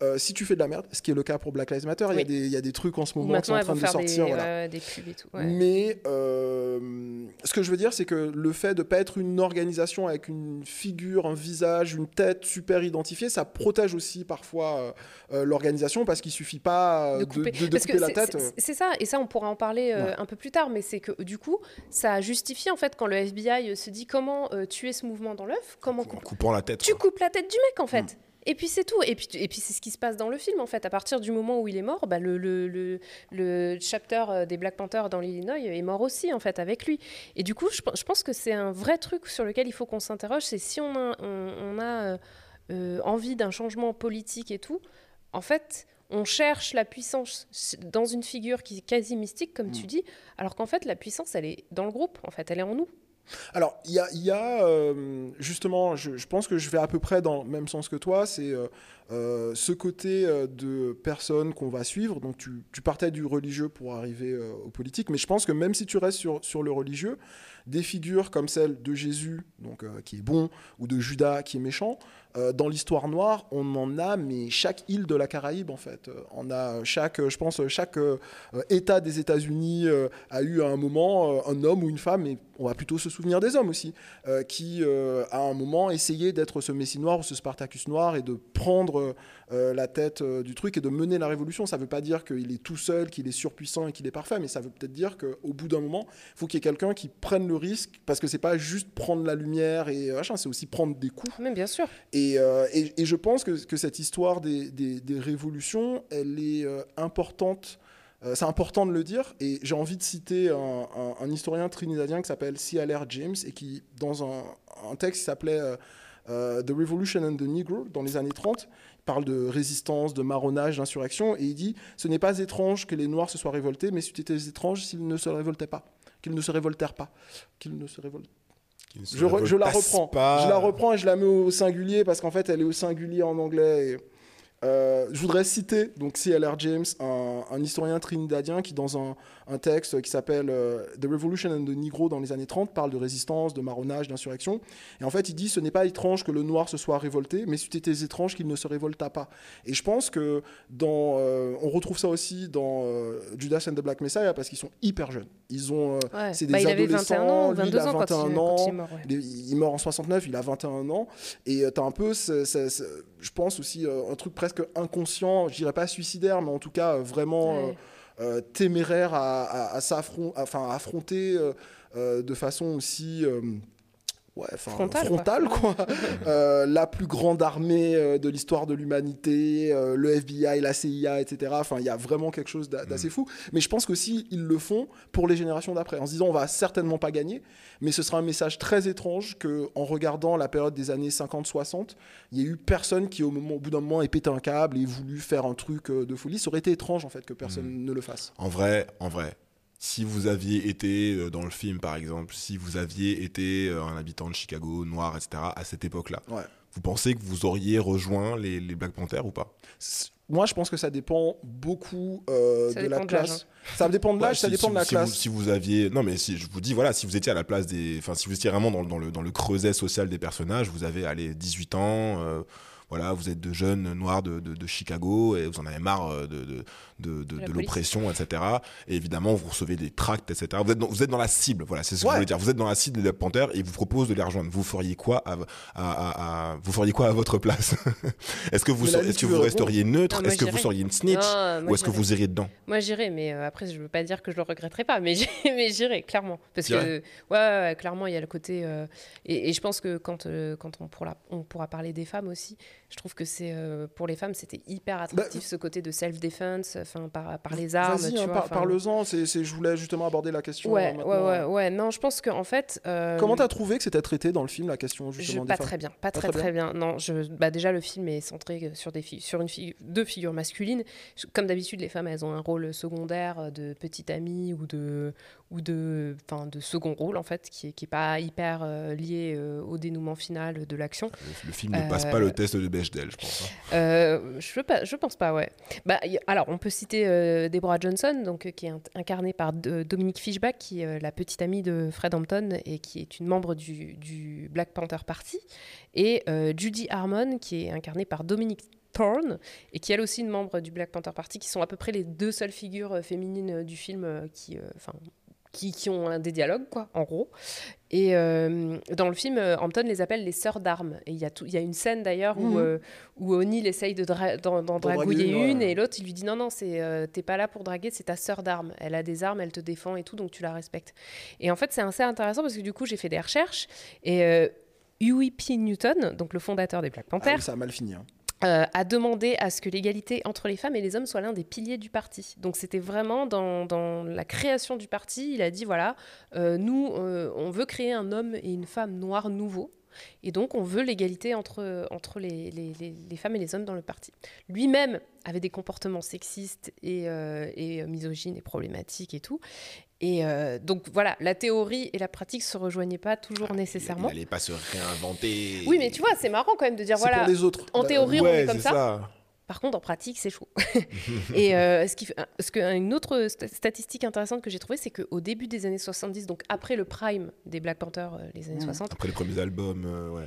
Speaker 5: euh, si tu fais de la merde, ce qui est le cas pour Black Lives Matter, il y a
Speaker 6: Oui.
Speaker 5: des- il y, a des trucs en ce moment qui sont en train de sortir.
Speaker 6: des,
Speaker 5: voilà.
Speaker 6: ouais, des pubs et tout ouais.
Speaker 5: Mais euh, ce que je veux dire, c'est que le fait de pas être une organisation avec une figure, un visage, une tête super identifiée, ça protège aussi parfois euh, euh, l'organisation parce qu'il suffit pas euh,
Speaker 6: de couper,
Speaker 5: de- de
Speaker 6: Parce
Speaker 5: couper
Speaker 6: que
Speaker 5: la tête.
Speaker 6: c'est-
Speaker 5: euh.
Speaker 6: Ça, et ça on pourra en parler euh,
Speaker 5: Ouais.
Speaker 6: un peu plus tard, mais c'est que du coup, ça justifie en fait quand le FBI se dit comment euh, tuer ce mouvement dans l'œuf, comment
Speaker 4: En
Speaker 6: couper
Speaker 4: coupant la tête.
Speaker 6: tu
Speaker 4: quoi.
Speaker 6: coupes la tête du mec en fait.
Speaker 5: Mm.
Speaker 6: Et puis c'est tout. Et puis, et puis c'est ce qui se passe dans le film en fait. À partir du moment où il est mort, bah, le, le, le, le chapter euh, des Black Panthers dans l'Illinois est mort aussi en fait avec lui. Et du coup, je, pe- je pense que c'est un vrai truc sur lequel il faut qu'on s'interroge. C'est si on a, on, on a euh, euh, envie d'un changement politique et tout, en fait, on cherche la puissance dans une figure qui est quasi mystique, comme tu dis, alors qu'en fait, la puissance, elle est dans le groupe, en fait, elle est en nous.
Speaker 5: Alors, il y a, euh, justement, je, pense que je vais à peu près dans le même sens que toi, c'est euh, euh, ce côté de personnes qu'on va suivre. Donc, tu, partais du religieux pour arriver au politique, mais je pense que même si tu restes sur, sur le religieux, des figures comme celle de Jésus, donc, qui est bon, ou de Judas, qui est méchant, euh, dans l'histoire noire, on en a, mais chaque île de la Caraïbe, en fait. Euh, On a chaque, euh, je pense, chaque euh, État des États-Unis euh, a eu à un moment un homme ou une femme, et on va plutôt se souvenir des hommes aussi, qui, à un moment, essayait d'être ce Messie noir ou ce Spartacus noir et de prendre la tête du truc et de mener la révolution. Ça ne veut pas dire qu'il est tout seul, qu'il est surpuissant et qu'il est parfait, mais ça veut peut-être dire qu'au bout d'un moment, il faut qu'il y ait quelqu'un qui prenne le risque, parce que c'est pas juste prendre la lumière et machin, c'est aussi prendre des coups.
Speaker 6: Mais bien sûr.
Speaker 5: Et, euh, et- je pense que, cette histoire des, révolutions, elle est euh, importante. Euh, c'est important de le dire. Et j'ai envie de citer un, historien trinidadien qui s'appelle C.L.R. James et qui, dans un, texte qui s'appelait The Revolution and the Negro, dans les années 30, il parle de résistance, de marronnage, d'insurrection. Et il dit Ce n'est pas étrange que les Noirs se soient révoltés, mais été étrange s'ils ne se révoltaient pas. Qu'ils ne se révoltèrent pas. Qu'ils ne se révoltent je, re- je la reprends.
Speaker 4: pas.
Speaker 5: Je la reprends et je la mets au singulier parce qu'en fait, elle est au singulier en anglais. et, euh, je voudrais citer donc C.L.R. James, un, un historien trinidadien qui, dans un, un texte qui s'appelle euh, The Revolution and the Negro dans les années 30, parle de résistance, de marronnage, d'insurrection. Et en fait, il dit ce n'est pas étrange que le noir se soit révolté, mais été étrange qu'il ne se révolta pas. Et je pense que dans, euh, on retrouve ça aussi dans Judas and the Black Messiah parce qu'ils sont hyper jeunes. Ils ont, euh,
Speaker 6: Ouais.
Speaker 5: c'est des
Speaker 6: Bah, il avait
Speaker 5: adolescents.
Speaker 6: 21 ans,
Speaker 5: lui, il
Speaker 6: 22
Speaker 5: a
Speaker 6: ans quand
Speaker 5: 21
Speaker 6: il,
Speaker 5: ans.
Speaker 6: quand il est mort. ouais.
Speaker 5: Il est, mort en 69, il a 21 ans. Et tu as un peu, je pense aussi, euh, un truc presque inconscient, je dirais pas suicidaire, mais en tout cas euh, vraiment euh,
Speaker 6: Ouais.
Speaker 5: euh, téméraire à, à- à enfin, affronter euh, euh, de façon aussi. euh, Ouais, enfin,
Speaker 6: Frontale,
Speaker 5: frontale, quoi. Euh, la plus grande armée euh, de l'histoire de l'humanité, euh, le FBI, la CIA, etc. Enfin, il y a vraiment quelque chose d'a- d'assez fou. Mais je pense qu'aussi, ils le font pour les générations d'après, en se disant, on va certainement pas gagner, mais ce sera un message très étrange que, en regardant la période des années 50-60, il y a eu personne qui, au, moment, au bout d'un moment, ait pété un câble et voulu faire un truc de folie. Ça aurait été étrange, en fait, que personne ne le fasse.
Speaker 4: En vrai, en vrai, si vous aviez été euh, dans le film, par exemple, si vous aviez été euh, un habitant de Chicago, noir, etc., à cette époque-là,
Speaker 5: Ouais.
Speaker 4: vous pensez que vous auriez rejoint les, les Black Panthers ou pas?
Speaker 5: Moi, je pense que ça dépend beaucoup euh,
Speaker 6: Ça
Speaker 5: de la
Speaker 6: dépend de l'âge,
Speaker 5: classe. Ça dépend de l'âge,
Speaker 4: Ouais,
Speaker 5: ça dépend
Speaker 4: si
Speaker 5: de la
Speaker 4: si
Speaker 5: classe.
Speaker 4: Vous, si vous aviez, non mais si je vous dis voilà, si vous étiez à la place des, enfin si vous étiez vraiment dans, dans le dans le creuset social des personnages, vous avez allez 18 ans, euh, voilà, vous êtes de jeunes noirs de, de, de Chicago et vous en avez marre euh, de de de, de,
Speaker 6: La
Speaker 4: de
Speaker 6: police.
Speaker 4: l'oppression, etc. Et évidemment, vous recevez des tracts, etc. Vous êtes dans, vous êtes dans la cible, voilà, c'est ce que
Speaker 5: Ouais.
Speaker 4: je voulais dire. Vous êtes dans la cible des Black Panthers et ils vous proposent de les rejoindre. Vous feriez quoi à, à, à- à- vous feriez quoi à votre place? Est-ce que vous est-ce que vous resteriez neutre? Est-ce que vous seriez une snitch?
Speaker 6: Non,
Speaker 4: ou est-ce que vous iriez dedans?
Speaker 6: Moi, j'irai, mais euh, après, je veux pas dire que je le regretterai pas, mais j'irai, clairement. Parce que, ouais, ouais, ouais, clairement, il y a le côté. euh, et, et je pense que quand, euh, quand on, pourra, on pourra parler des femmes aussi, je trouve que c'est. euh, pour les femmes, c'était hyper attractif ce côté de self-defense, enfin, par, par les armes.
Speaker 5: Vas-y, hein, par- parle-en. je voulais justement aborder la question.
Speaker 6: Ouais,
Speaker 5: euh,
Speaker 6: ouais, ouais, ouais. Non, je pense qu'en fait. euh,
Speaker 5: Comment t'as trouvé que c'était traité dans le film la question
Speaker 6: je,
Speaker 5: justement des
Speaker 6: pas
Speaker 5: femmes
Speaker 6: très bien, pas,
Speaker 5: Pas
Speaker 6: très
Speaker 5: très
Speaker 6: très bien. Non, je, bah déjà le film est centré sur des filles, sur une fille, deux figures masculines. Je- Comme d'habitude, les femmes elles ont un rôle secondaire euh, de petite amie ou de ou de, de second rôle en fait, qui est qui est pas hyper euh, lié euh, au dénouement final de l'action.
Speaker 4: Le, le film ne passe pas
Speaker 6: Euh,
Speaker 4: le test de Bechdel, je pense. hein.
Speaker 6: Je, pas, je pense pas, ouais. Bah, y- alors, on peut citer Deborah Johnson, donc, qui est incarnée par de- Dominique Fishback, qui est la petite amie de Fred Hampton et qui est une membre du, du Black Panther Party, et Judy Harmon, qui est incarnée par Dominique Thorne, et qui est elle aussi une membre du Black Panther Party, qui sont à peu près les deux seules figures féminines du film qui, euh, qui, qui ont des dialogues, quoi, en gros. Et euh, dans le film, euh, Hampton les appelle les sœurs d'armes. Et il y, a tout- y a une scène d'ailleurs où,
Speaker 5: Mhm.
Speaker 6: euh, où O'Neill essaye de dra- d'en, dragouiller
Speaker 5: draguer une,
Speaker 6: une,
Speaker 5: ouais.
Speaker 6: et l'autre il lui dit non, non, c'est, euh, t'es pas là pour draguer, c'est ta sœur d'armes. Elle a des armes, elle te défend et tout, donc tu la respectes. Et en fait, c'est assez intéressant parce que du coup, j'ai fait des recherches et. Huey P. Newton, donc le fondateur des Black
Speaker 5: Ah
Speaker 6: Panthers,
Speaker 5: oui, ça a mal fini. hein.
Speaker 6: Euh, a demandé à ce que l'égalité entre les femmes et les hommes soit l'un des piliers du parti. Donc c'était vraiment dans, la création du parti, il a dit voilà, euh, nous, euh, on veut créer un homme et une femme noirs nouveaux. Et donc, on veut l'égalité entre, entre les, les, les, femmes et les hommes dans le parti. Lui-même avait des comportements sexistes et, euh, et misogynes et problématiques et tout. Et euh, donc voilà, la théorie et la pratique se rejoignaient pas toujours nécessairement.
Speaker 4: Il n'allait pas se réinventer.
Speaker 6: Oui, mais tu vois, c'est marrant quand même de dire voilà.
Speaker 5: Pour les autres.
Speaker 6: En théorie,
Speaker 4: ouais,
Speaker 6: on est comme ça. Par contre, en pratique, c'est chaud. et euh, ce qui, ce que, une autre statistique intéressante que j'ai trouvée, c'est qu'au début des années 70, donc après le prime des Black Panthers, euh, les années 60.
Speaker 4: Après les premiers albums, euh, ouais.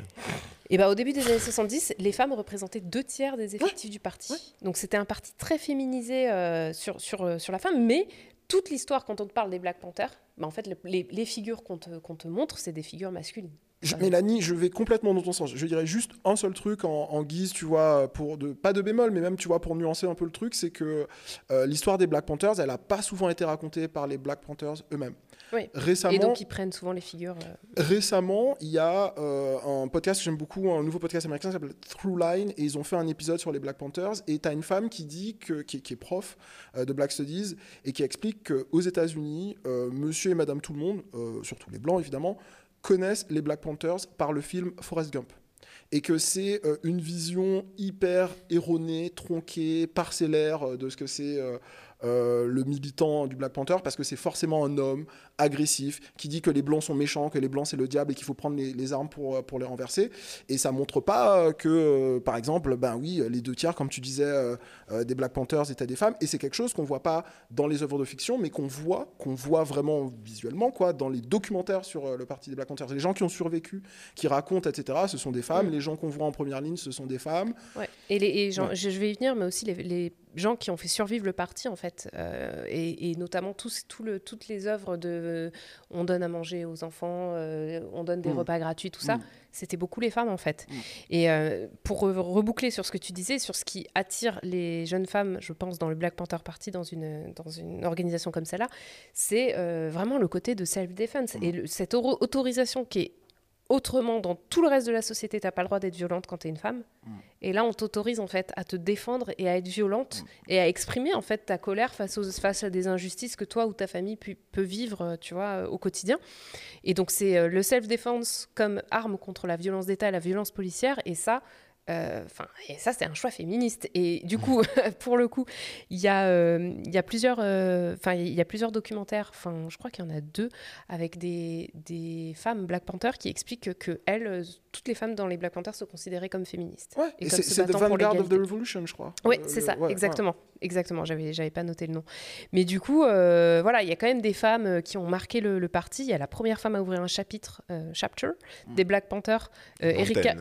Speaker 6: Et bah, au début des années 70, les femmes représentaient deux tiers des effectifs du parti. Donc c'était un parti très féminisé sur, sur, sur la femme, mais toute l'histoire, quand on te parle des Black Panthers, bah, en fait, les, les figures qu'on te, te montre, c'est des figures masculines.
Speaker 5: Je, Mélanie, je vais complètement dans ton sens. Je dirais juste un seul truc en, guise, tu vois, pour de, pas de bémol, mais même, tu vois, pour nuancer un peu le truc, c'est que euh, l'histoire des Black Panthers, elle n'a pas souvent été racontée par les Black Panthers eux-mêmes.
Speaker 6: Oui. Récemment, et donc ils prennent souvent les figures. Euh,
Speaker 5: récemment, il y a euh, un podcast que j'aime beaucoup, un nouveau podcast américain qui s'appelle Throughline, et ils ont fait un épisode sur les Black Panthers. Et tu as une femme qui dit que, qui, est prof de Black Studies et qui explique qu'aux États-Unis, Monsieur et Madame tout le monde, surtout les blancs évidemment, connaissent les Black Panthers par le film Forrest Gump. Et que c'est euh, une vision hyper erronée, tronquée, parcellaire euh, de ce que c'est euh, le militant du Black Panther parce que c'est forcément un homme agressif qui dit que les blancs sont méchants, que les blancs c'est le diable et qu'il faut prendre les, armes pour, euh, pour les renverser. Et ça montre pas euh, que, par exemple, ben oui, les deux tiers, comme tu disais, des Black Panthers étaient des femmes. Et c'est quelque chose qu'on voit pas dans les œuvres de fiction, mais qu'on voit, qu'on voit vraiment visuellement, quoi, dans les documentaires sur le parti des Black Panthers. Les gens qui ont survécu, qui racontent, etc., ce sont des femmes. Mm. Les gens qu'on voit en première ligne, ce sont des femmes.
Speaker 6: Ouais. Et, les, gens, je vais y venir, mais aussi les, les gens qui ont fait survivre le parti, en fait, euh, et, notamment tous, tout le, toutes les œuvres de on donne à manger aux enfants, euh, on donne des mm. repas gratuits, tout ça, mm. c'était beaucoup les femmes, en fait. Mm. Et euh, pour reboucler sur ce que tu disais, sur ce qui attire les jeunes femmes, je pense, dans le Black Panther Party, dans une, dans une organisation comme celle-là, c'est vraiment le côté de self-defense. Et cette autorisation qui est autrement, dans tout le reste de la société, tu n'as pas le droit d'être violente quand tu es une femme. Mm. Et là, on t'autorise en fait à te défendre et à être violente mm. et à exprimer en fait ta colère face, aux, face à des injustices que toi ou ta famille peut vivre, euh, tu vois, euh, au quotidien. Et donc c'est euh, le self-defense comme arme contre la violence d'État et la violence policière. Et ça, euh, et ça, c'est un choix féministe. Et du coup, pour le coup, il y a, euh, y a plusieurs, euh, enfin, il y a plusieurs documentaires. Enfin, je crois qu'il y en a deux avec des, des femmes Black Panther qui expliquent que, elles, toutes les femmes dans les Black Panthers se considéraient comme féministes.
Speaker 5: Ouais, et, c'est The Vanguard of the Revolution, je crois.
Speaker 6: Oui, c'est ça, exactement. Exactement, j'avais, j'avais pas noté le nom. Mais du coup, voilà, il y a quand même des femmes qui ont marqué le, parti. Il y a la première femme à ouvrir un chapitre, chapter, mm. des Black Panthers, Erika.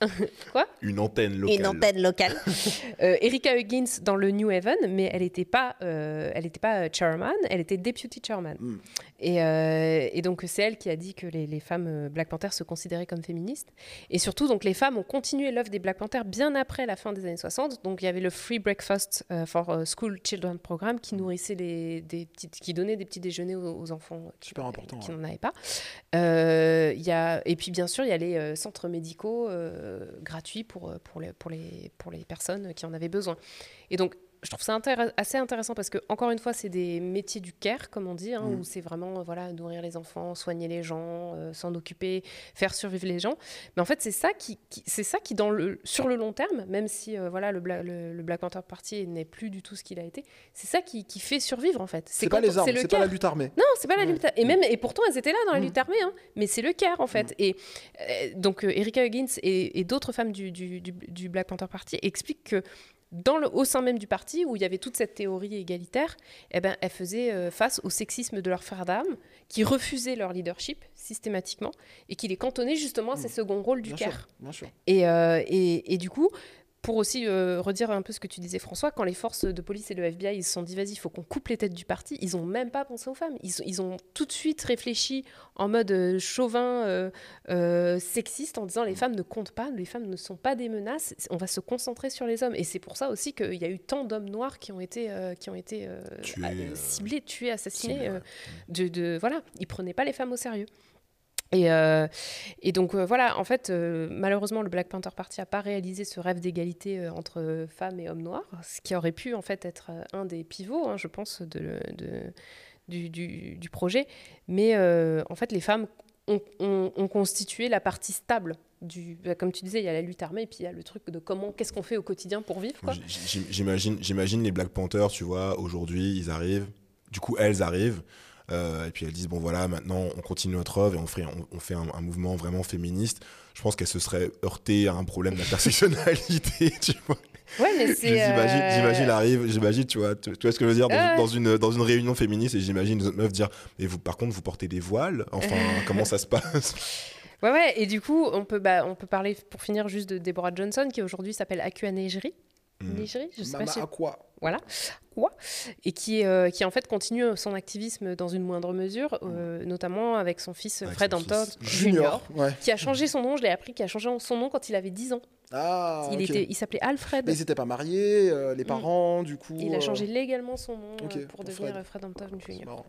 Speaker 4: Quoi? Une antenne locale.
Speaker 6: Une antenne locale. euh, Erika Huggins dans le New Haven, mais elle n'était pas, euh, elle était pas euh, chairman, elle était deputy chairman. Hmm. Et, euh, et, donc c'est elle qui a dit que les, les, femmes Black Panther se considéraient comme féministes. Et surtout, donc les femmes ont continué l'œuvre des Black Panthers bien après la fin des années 60. Donc il y avait le Free Breakfast for School Children Program qui nourrissait les, des petites, qui donnait des petits déjeuners aux, enfants qui, qui n'en avaient pas. Il y a, et puis bien sûr, il y a les centres médicaux gratuit pour, euh, pour, les, pour, les, pour les personnes qui en avaient besoin. Et donc, je trouve ça assez intéressant parce que, encore une fois, c'est des métiers du care, comme on dit, hein, mm. où c'est vraiment voilà, nourrir les enfants, soigner les gens, euh, s'en occuper, faire survivre les gens. Mais en fait, c'est ça qui, c'est ça qui dans le, sur le long terme, même si euh, voilà, le, le, Black Panther Party n'est plus du tout ce qu'il a été, c'est ça qui, qui, fait survivre en fait.
Speaker 5: C'est pas les armes, c'est pas la lutte armée.
Speaker 6: Non, c'est pas la lutte Et, même, et pourtant, elles étaient là dans la mm. lutte armée, hein, mais c'est le care en fait. Mm. Et euh, donc, Erika Huggins et, et d'autres femmes du, du, du, du Black Panther Party expliquent que dans le, au sein même du parti, où il y avait toute cette théorie égalitaire, eh ben, elles faisaient euh, face au sexisme de leurs frères d'armes, qui refusaient leur leadership systématiquement, et qui les cantonnaient justement à ces mmh. seconds rôles du CAR. Et, euh, et, et, du coup, pour aussi euh, redire un peu ce que tu disais François, quand les forces de police et le FBI ils se sont dit vas-y, il faut qu'on coupe les têtes du parti, ils ont même pas pensé aux femmes. Ils, ils ont tout de suite réfléchi en mode euh, chauvin, euh, sexiste, en disant les femmes ne comptent pas, les femmes ne sont pas des menaces, on va se concentrer sur les hommes. Et c'est pour ça aussi qu'il y a eu tant d'hommes noirs qui ont été, qui ont été ciblés, tués, assassinés. de, de, voilà, ils prenaient pas les femmes au sérieux. Et, euh, et, donc euh, voilà, en fait, euh, malheureusement, le Black Panther Party n'a pas réalisé ce rêve d'égalité entre femmes et hommes noirs, ce qui aurait pu en fait être un des pivots, hein, je pense, du, projet. Mais en fait, les femmes ont, constitué la partie stable du, bah, comme tu disais, il y a la lutte armée, et puis il y a le truc de comment, qu'est-ce qu'on fait au quotidien pour vivre.
Speaker 4: J'imagine les Black Panthers, tu vois, aujourd'hui, ils arrivent. Du coup, elles arrivent. Euh, et puis elles disent bon voilà maintenant on continue notre œuvre et on fait on, on fait un, un mouvement vraiment féministe. Je pense qu'elles se seraient heurtées à un problème d'intersectionnalité tu vois.
Speaker 6: Ouais, mais c'est.
Speaker 4: j'imagine
Speaker 6: euh,
Speaker 4: j'imagine arrive j'imagine tu vois tu, tu vois ce que je veux dire dans, une dans une réunion féministe et j'imagine les autres meufs dire mais vous par contre vous portez des voiles? Enfin comment ça se passe?
Speaker 6: Ouais, ouais, et du coup, on peut, bah, on peut parler, pour finir, juste de Deborah Johnson, qui aujourd'hui s'appelle Akua
Speaker 4: Mm.
Speaker 6: Negeri, je sais
Speaker 5: Mama
Speaker 6: pas si.
Speaker 5: à quoi
Speaker 6: Voilà. Quoi Et qui, euh, qui, en fait, continue son activisme dans une moindre mesure, euh, notamment avec son fils
Speaker 4: Avec
Speaker 6: Fred
Speaker 4: son
Speaker 6: Hampton
Speaker 4: fils.
Speaker 6: Junior,
Speaker 5: Ouais.
Speaker 6: qui a changé son nom. Je l'ai appris qu'il a changé son nom quand il avait 10 ans.
Speaker 5: Ah,
Speaker 6: il
Speaker 5: ok.
Speaker 6: était, il s'appelait Alfred.
Speaker 5: Mais ils n'étaient pas mariés, euh, les parents, du coup.
Speaker 6: Il a changé légalement son nom euh, pour
Speaker 5: pour
Speaker 6: devenir
Speaker 5: Fred.
Speaker 6: Fred, Hampton
Speaker 5: C'est
Speaker 6: Jr.
Speaker 5: marrant.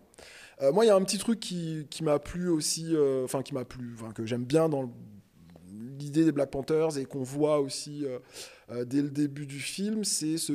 Speaker 5: Euh, moi, il y a un petit truc qui, qui m'a plu aussi, euh, enfin qui m'a plu, enfin que j'aime bien dans le- l'idée des Black Panthers et qu'on voit aussi euh, euh, dès le début du film, c'est ce,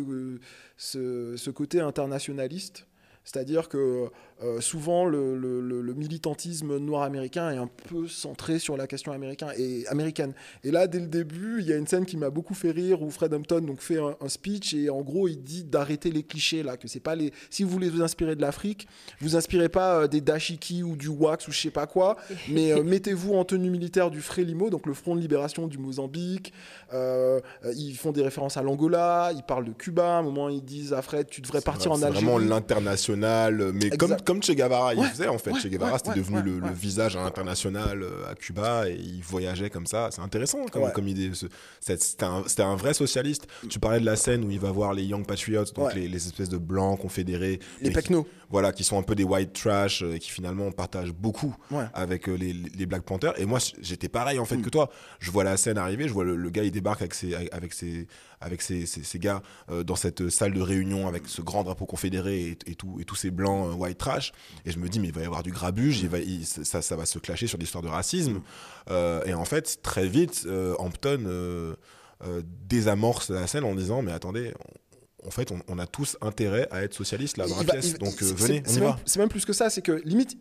Speaker 5: ce, ce côté internationaliste. C'est-à-dire que euh, souvent le, le- le- le militantisme noir américain est un peu centré sur la question américaine et, américaine. Et là, dès le début, il y a une scène qui m'a beaucoup fait rire où Fred Hampton donc, fait un, un speech et en gros il dit d'arrêter les clichés là, que c'est pas les. Si vous voulez vous inspirer de l'Afrique, vous inspirez pas euh, des dashiki ou du wax ou je sais pas quoi, mais euh, mettez-vous en tenue militaire du Frélimo, donc le Front de libération du Mozambique. Ils font des références à l'Angola, ils parlent de Cuba. À un moment, ils disent à Fred, tu devrais partir en
Speaker 4: C'est
Speaker 5: Algérie.
Speaker 4: vraiment l'international, mais
Speaker 5: Exact.
Speaker 4: comme, comme Che Guevara, il faisait en fait.
Speaker 5: ouais,
Speaker 4: che Guevara,
Speaker 5: ouais,
Speaker 4: c'était devenu le, visage international euh, à Cuba et il voyageait comme ça. C'est intéressant comme, idée. C'était un, vrai socialiste. Tu parlais de la scène où il va voir les Young Patriots, donc les, les espèces de blancs confédérés.
Speaker 5: Les pecnos.
Speaker 4: voilà, qui sont un peu des white trash euh, et qui finalement partagent beaucoup avec euh, les, les Black Panthers. Et moi, j'étais pareil en
Speaker 5: Mm.
Speaker 4: fait que toi. Je vois la scène arriver, je vois le, le gars, il débarque avec ses, avec ses, avec ses- ses gars euh, dans cette salle de réunion avec ce grand drapeau confédéré et, et tout, et tous ces blancs euh, white trash. Et je me dis, mais il va y avoir du grabuge, il va, il- ça, ça va se clasher sur l'histoire de racisme. Euh, et en fait, très vite, Hampton désamorce la scène en disant, mais attendez. on- en fait, on, on a tous intérêt à être socialiste là dans la pièce. Donc euh, venez, on y va.
Speaker 5: C'est même plus que ça, c'est que limite,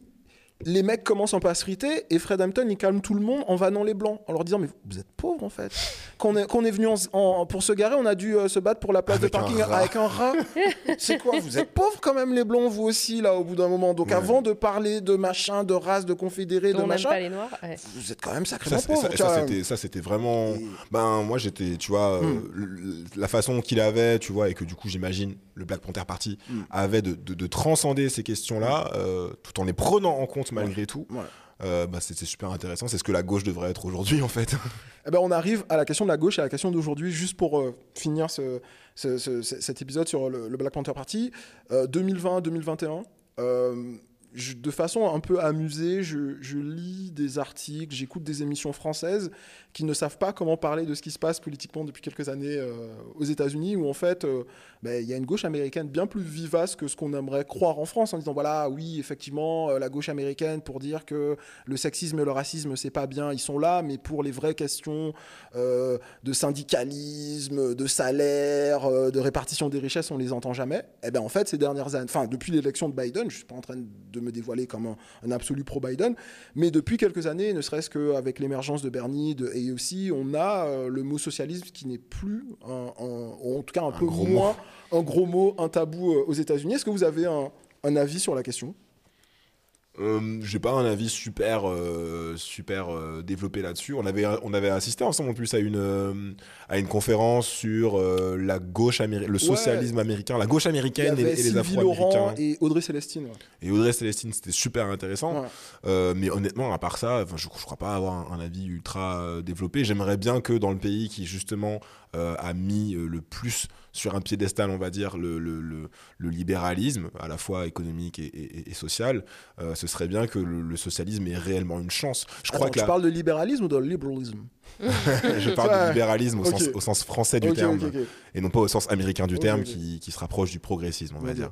Speaker 5: les mecs commencent un peu à se irriter et Fred Hampton il calme tout le monde en vannant les blancs, en leur disant mais vous êtes pauvres en fait. Quand on est, quand on est venu en- en- pour se garer, on a dû euh, se battre pour la place
Speaker 4: Avec
Speaker 5: de parking avec un rat. c'est quoi Vous êtes pauvres quand même les blancs vous aussi là au bout d'un moment. Donc
Speaker 4: Ouais.
Speaker 5: avant de parler de machin, de race, de confédérés, de
Speaker 6: On
Speaker 5: machin,
Speaker 6: pas les noirs. ouais.
Speaker 5: vous êtes quand même
Speaker 4: Ça,
Speaker 5: sacrément
Speaker 4: c'est-
Speaker 5: pauvres.
Speaker 4: ça, ça, c'était, ça, c'était vraiment.
Speaker 5: Et-
Speaker 4: Ben, moi, j'étais, tu vois, euh,
Speaker 5: Hmm.
Speaker 4: la façon qu'il avait, tu vois, et que du coup, j'imagine, le Black Panther Party
Speaker 5: Hmm.
Speaker 4: avait de, de- de transcender ces questions-là, euh, tout en les prenant en compte malgré tout.
Speaker 5: Ouais.
Speaker 4: Euh, bah, c'était super intéressant. C'est ce que la gauche devrait être aujourd'hui, en fait.
Speaker 5: Eh ben, on arrive à la question de la gauche et à la question d'aujourd'hui, juste pour euh, finir ce, ce- ce- ce- cet épisode sur le, le Black Panther Party. Euh, 2020-2021, euh, de façon un peu amusée, je, je lis des articles, j'écoute des émissions françaises qui ne savent pas comment parler de ce qui se passe politiquement depuis quelques années euh, aux États-Unis, où en fait, euh, ben, il y a une gauche américaine bien plus vivace que ce qu'on aimerait croire en France, en disant voilà, oui, effectivement, euh, la gauche américaine pour dire que le sexisme et le racisme, c'est pas bien, ils sont là, mais pour les vraies questions de syndicalisme, de salaire, de répartition des richesses, on les entend jamais. Et ben en fait, ces dernières années, enfin depuis l'élection de Biden, je suis pas en train de me dévoiler comme un, un absolu pro-Biden, mais depuis quelques années, ne serait-ce qu'avec l'émergence de Bernie, de AOC, on a euh, le mot socialisme qui n'est plus, un, en tout cas un, peu moins un gros mot, un tabou euh, aux États-Unis. Est-ce que vous avez un, un avis sur la question?
Speaker 4: Euh, j'ai pas un avis super euh, super euh, développé là-dessus. On avait on avait assisté ensemble en plus à une à une conférence sur la gauche le socialisme américain, la gauche américaine et, les Afro-américains.
Speaker 5: et Audrey Célestine. ouais.
Speaker 4: Et Audrey Célestine, c'était super intéressant.
Speaker 5: Ouais.
Speaker 4: Mais honnêtement, à part ça, je, je crois pas avoir un, un avis ultra développé. J'aimerais bien que dans le pays qui justement euh, a mis euh, le plus sur un piédestal, on va dire, le, le, le, le libéralisme, à la fois économique et, et- et social, euh, ce serait bien que le, socialisme ait réellement une chance. Je crois
Speaker 5: Attends,
Speaker 4: que
Speaker 5: tu
Speaker 4: la-
Speaker 5: parles de libéralisme ou de libéralisme
Speaker 4: je parle
Speaker 5: Ouais.
Speaker 4: de libéralisme au, sens, au sens français du terme et non pas au sens américain du terme. Qui, qui se rapproche du progressisme, on va dire.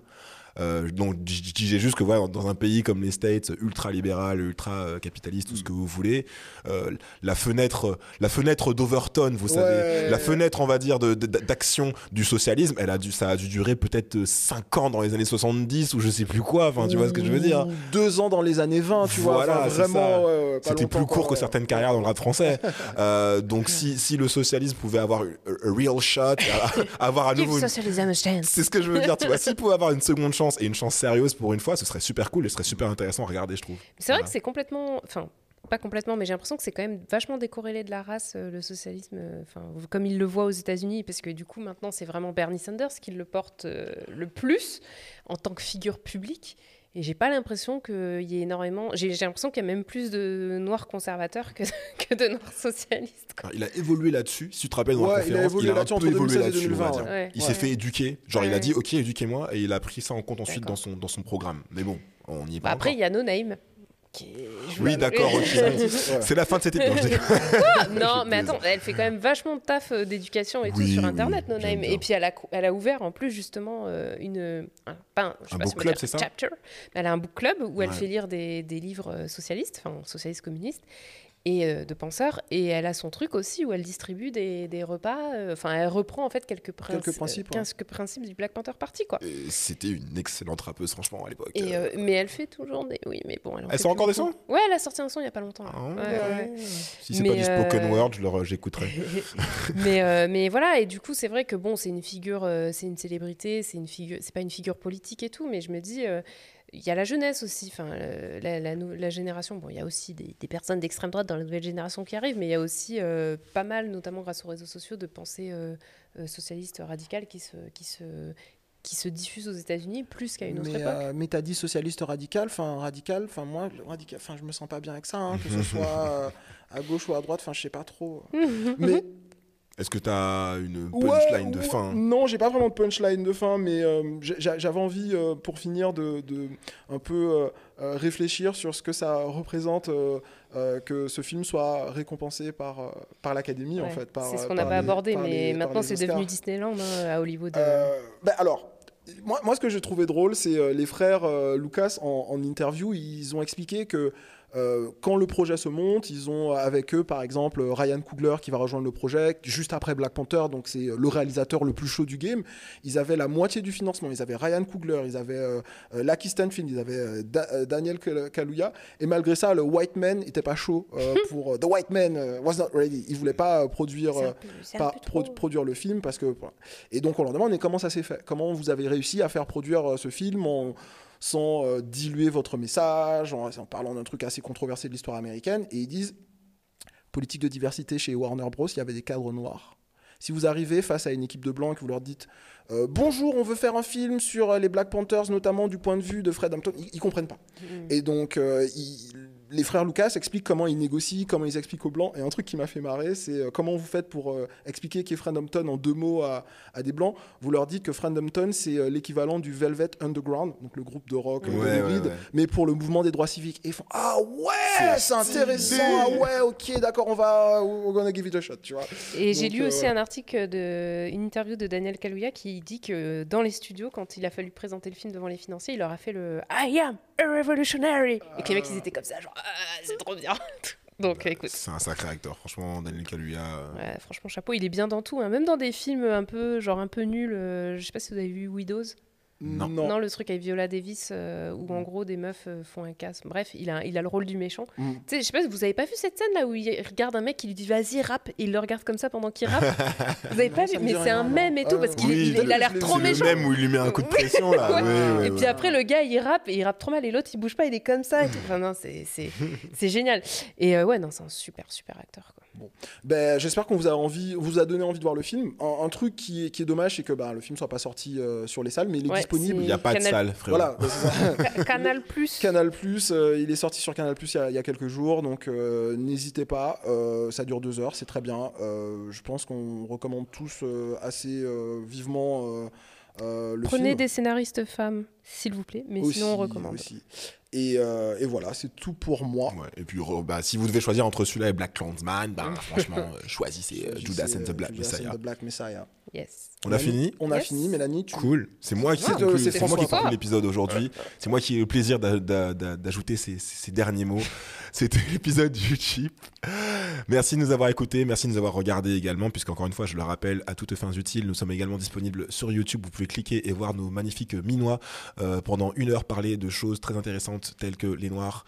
Speaker 4: Euh, donc je disais juste que voilà, dans un pays comme les States, ultra libéral, ultra euh, capitaliste, tout ce que vous voulez, euh, la fenêtre, la fenêtre d'Overton, vous savez, la fenêtre, on va dire, de- de- d'action du socialisme, elle a dû, ça a dû durer peut-être 5 ans dans les années 70 ou je sais plus quoi. Enfin, tu vois ce que je veux dire.
Speaker 5: Ou Deux ans dans les années 20, tu
Speaker 4: Voilà,
Speaker 5: vois. Enfin, vraiment,
Speaker 4: C'était plus court que certaines carrières dans le rap français. Euh, donc si, si le socialisme pouvait avoir a, a real shot, avoir à nouveau une,
Speaker 6: socialism a chance.
Speaker 4: c'est ce que je veux dire, tu vois. S'il pouvait avoir une seconde chance et une chance sérieuse pour une fois, ce serait super cool et ce serait super intéressant à regarder, je trouve.
Speaker 6: C'est vrai que c'est complètement. Enfin, pas complètement, mais j'ai l'impression que c'est quand même vachement décorrélé de la race, euh, le socialisme, euh, enfin, comme il le voit aux États-Unis, parce que du coup, maintenant, c'est vraiment Bernie Sanders qui le porte euh, le plus en tant que figure publique. Et j'ai pas l'impression qu'il y ait énormément. J'ai l'impression qu'il y a même plus de noirs conservateurs que, que de noirs socialistes. quoi.
Speaker 4: Alors, il a évolué là-dessus. Si tu te rappelles dans
Speaker 5: Ouais,
Speaker 4: la
Speaker 5: il a
Speaker 4: conférence,
Speaker 5: évolué là-dessus
Speaker 4: peu
Speaker 5: entre
Speaker 4: évolué
Speaker 5: 2016 et
Speaker 4: là-dessus, on va
Speaker 5: 2020,
Speaker 4: dire.
Speaker 6: ouais.
Speaker 4: Il
Speaker 6: Ouais.
Speaker 4: s'est fait éduquer. Genre, il a dit, ok, éduquez-moi, et il a pris ça en compte ensuite dans son, dans son programme. Mais bon, on y est
Speaker 6: Bah,
Speaker 4: pas
Speaker 6: après, il y a No Name.
Speaker 4: Oui, d'accord. C'est la fin de cette épisode. Non,
Speaker 6: mais attends, elle fait quand même vachement de taf euh, d'éducation et tout
Speaker 4: Oui,
Speaker 6: sur
Speaker 4: oui,
Speaker 6: Internet, No
Speaker 4: j'aime
Speaker 6: Name.
Speaker 4: bien.
Speaker 6: Et puis elle a, cou- elle a ouvert en plus justement euh, une, un, pas un, je sais
Speaker 4: Un
Speaker 6: pas
Speaker 4: book
Speaker 6: si
Speaker 4: club, c'est ça?
Speaker 6: chapter. Elle a un book club où elle fait lire des, des livres euh, socialistes, enfin socialistes communistes et euh, de penseurs. Et elle a son truc aussi où elle distribue des, des repas. euh, Enfin, elle reprend en fait quelques, princi-
Speaker 5: Quelques principes,
Speaker 6: quelques principes du Black Panther Party, quoi.
Speaker 4: C'était une excellente rappeuse, franchement, à l'époque.
Speaker 6: Euh, mais elle fait toujours des. Oui, mais bon. Elle, en
Speaker 4: Elle sort encore des sons?
Speaker 6: Ouais, elle a sorti un son il y a pas longtemps.
Speaker 4: Ah,
Speaker 6: Ouais, ouais, ouais.
Speaker 4: Si c'est
Speaker 6: Mais,
Speaker 4: pas du spoken
Speaker 6: euh,
Speaker 4: word, j'écouterai.
Speaker 6: mais, euh, mais voilà, et du coup, c'est vrai que bon, c'est une figure, euh, c'est une célébrité, c'est une figure, c'est pas une figure politique et tout, mais je me dis, euh, il y a la jeunesse aussi, enfin, la, la nou- la génération. Bon, il y a aussi des, des personnes d'extrême droite dans la nouvelle génération qui arrivent, mais il y a aussi euh, pas mal, notamment grâce aux réseaux sociaux, de pensées euh, euh, socialistes radicales qui se, qui se, qui se diffusent aux États-Unis plus qu'à une autre
Speaker 5: mais,
Speaker 6: époque.
Speaker 5: euh, mais t'as dit socialiste radical, enfin radical, enfin moi, radical, enfin je me sens pas bien avec ça, hein, que ce soit euh, à gauche ou à droite, enfin je sais pas trop. mais
Speaker 4: Est-ce que t'as une
Speaker 5: Ouais,
Speaker 4: punchline de fin
Speaker 5: Non, j'ai pas vraiment de punchline de fin, mais euh, j'avais envie, euh, pour finir, de, de un peu euh, réfléchir sur ce que ça représente euh, euh, que ce film soit récompensé par, par l'Académie, en fait.
Speaker 6: c'est ce qu'on avait
Speaker 5: les-
Speaker 6: abordé, mais
Speaker 5: les-
Speaker 6: maintenant c'est devenu Disneyland hein, à Hollywood.
Speaker 5: Euh, ben alors, moi, moi, ce que j'ai trouvé drôle, c'est les frères euh, Lucas en, en interview, ils ont expliqué que euh, quand le projet se monte, ils ont avec eux, par exemple, Ryan Coogler qui va rejoindre le projet juste après Black Panther, donc c'est le réalisateur le plus chaud du game. Ils avaient la moitié du financement. Ils avaient Ryan Coogler, ils avaient euh, euh, Lucky Stanfield, ils avaient euh, Da- euh, Daniel Kal- Kaluuya, et malgré ça, le White Man était pas chaud euh, pour euh, The White Man euh, was not ready. Il voulait pas euh, produire. Euh,
Speaker 6: peu-
Speaker 5: pas pro- le film parce que voilà. et donc on leur demande mais comment ça s'est fait? Comment vous avez réussi à faire produire euh, ce film en- sans euh, diluer votre message en, en parlant d'un truc assez controversé de l'histoire américaine et ils disent politique de diversité chez Warner Bros il y avait des cadres noirs. Si vous arrivez face à une équipe de blancs et que vous leur dites euh, bonjour on veut faire un film sur euh, les Black Panthers notamment du point de vue de Fred Hampton ils, ils comprennent pas. Et donc, euh, ils- les frères Lucas expliquent comment ils négocient, comment ils expliquent aux Blancs. Et un truc qui m'a fait marrer, c'est euh, comment vous faites pour euh, expliquer qui est Fred Hampton en deux mots à, à des Blancs. Vous leur dites que Fred Hampton, c'est euh, l'équivalent du Velvet Underground, donc le groupe de rock de
Speaker 4: Ouais, ouais,
Speaker 5: mais pour le mouvement des droits civiques. Et ils font Ah ouais,
Speaker 4: C'est
Speaker 5: intéressant, ah ouais, ok, d'accord, on va, we're gonna give it a shot, tu vois.
Speaker 6: Et j'ai lu
Speaker 5: euh,
Speaker 6: aussi un article, de, une interview de Daniel Kaluuya qui dit que dans les studios, quand il a fallu présenter le film devant les financiers, il leur a fait le I am a revolutionary. Et que les mecs, ils étaient comme ça, genre, Ah, c'est trop bien. Donc écoute,
Speaker 4: C'est un sacré acteur, franchement, Daniel Kaluuya. euh,
Speaker 6: ouais, franchement, chapeau, il est bien dans tout. hein. Même dans des films un peu, genre un peu nuls. euh, je sais pas si vous avez vu Widows.
Speaker 4: Non.
Speaker 6: Non, le truc avec Viola Davis, euh, où en gros des meufs euh, font un casse. Bref, il a, il a le rôle du méchant.
Speaker 5: Mm.
Speaker 6: Tu sais, je sais pas, vous avez pas vu cette scène là où il regarde un mec qui lui dit vas-y rappe et il le regarde comme ça pendant qu'il rappe? Vous avez pas vu Mais c'est un mème et tout
Speaker 5: Euh,
Speaker 6: parce qu'il
Speaker 4: oui,
Speaker 6: il- il
Speaker 4: le-
Speaker 6: a l'air trop
Speaker 5: vu.
Speaker 4: C'est
Speaker 6: méchant.
Speaker 4: le même où il lui met un coup de pression là.
Speaker 6: Ouais.
Speaker 4: Ouais, ouais,
Speaker 6: et
Speaker 4: ouais.
Speaker 6: puis après, le gars, il rappe et il rappe trop mal et l'autre, il bouge pas, il est comme ça et tout. Enfin, non, c'est, génial. Et euh, ouais, non, c'est un super, super acteur. Quoi.
Speaker 5: Ben, j'espère qu'on vous a envie, vous a donné envie de voir le film. Un, un truc qui est, qui est dommage, c'est que ben, le film soit pas sorti euh, sur les salles, mais il est
Speaker 6: Ouais,
Speaker 5: disponible.
Speaker 4: Il n'y a pas de
Speaker 6: Canal-
Speaker 4: salle, frérot.
Speaker 5: Voilà, ben, c'est ça.
Speaker 6: Ca- Canal Plus.
Speaker 5: Canal Plus, il est sorti sur Canal Plus il y a- il y, a quelques jours, donc euh, n'hésitez pas. euh, ça dure deux heures, c'est très bien. Euh, je pense qu'on recommande tous euh, assez euh, vivement euh, le
Speaker 6: Prenez
Speaker 5: film.
Speaker 6: des scénaristes femmes, s'il vous plaît, mais
Speaker 5: Aussi,
Speaker 6: sinon on recommande.
Speaker 5: aussi. Et, euh, et voilà, c'est tout pour moi.
Speaker 4: Ouais, et puis, bah, si vous devez choisir entre celui-là et Black Clansman, bah, franchement, euh, choisissez euh, Judas and the Black
Speaker 5: Judas and
Speaker 4: Messiah.
Speaker 5: the Black Messiah.
Speaker 6: Yes.
Speaker 4: On a fini
Speaker 5: On a
Speaker 6: Yes.
Speaker 5: fini, Mélanie. Tu...
Speaker 4: Cool. C'est moi qui
Speaker 5: C'est-
Speaker 4: conclue-
Speaker 5: c'est
Speaker 4: c'est moi qui
Speaker 5: François.
Speaker 4: conclue l'épisode aujourd'hui. C'est moi qui ai le plaisir d'a- d'a- d'a- d'ajouter ces, ces derniers mots. C'était l'épisode du chip. Merci de nous avoir écoutés, merci de nous avoir regardés également, puisqu'encore une fois, je le rappelle, à toutes fins utiles, nous sommes également disponibles sur YouTube. Vous pouvez cliquer et voir nos magnifiques minois euh, pendant une heure parler de choses très intéressantes telles que les noirs.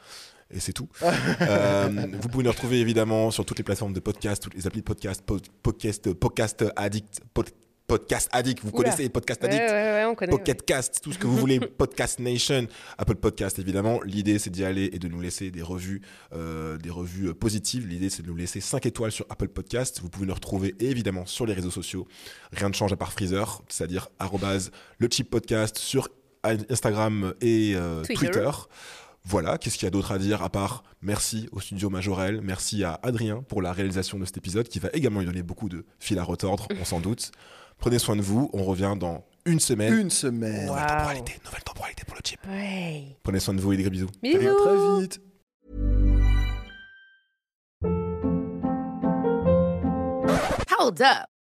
Speaker 4: Et c'est tout. Euh, vous pouvez nous retrouver évidemment sur toutes les plateformes de podcast, toutes les applis de podcast, pod- podcast, podcast addict, pod- podcast addict. Vous
Speaker 6: Oula.
Speaker 4: connaissez les podcast
Speaker 6: Ouais,
Speaker 4: addict
Speaker 6: ouais, ouais, on connaît.
Speaker 4: Pocket Cast, tout ce que vous voulez, Podcast Nation, Apple Podcast évidemment. L'idée c'est d'y aller et de nous laisser des revues, euh, des revues euh, positives. L'idée c'est de nous laisser 5 étoiles sur Apple Podcast. Vous pouvez nous retrouver évidemment sur les réseaux sociaux. Rien ne change à part Freezer, c'est-à-dire le chip podcast sur Instagram et euh,
Speaker 6: Twitter.
Speaker 4: Twitter. Voilà, qu'est-ce qu'il y a d'autre à dire à part merci au studio Majorel, merci à Adrien pour la réalisation de cet épisode qui va également lui donner beaucoup de fil à retordre, on s'en doute. Prenez soin de vous, on revient dans une semaine.
Speaker 5: Une semaine.
Speaker 6: Wow.
Speaker 4: Nouvelle temporalité, nouvelle temporalité pour le chip.
Speaker 6: Ouais.
Speaker 4: Prenez soin de vous et des gros bisous.
Speaker 5: À
Speaker 6: Bisous.
Speaker 5: très vite.
Speaker 7: Hold up.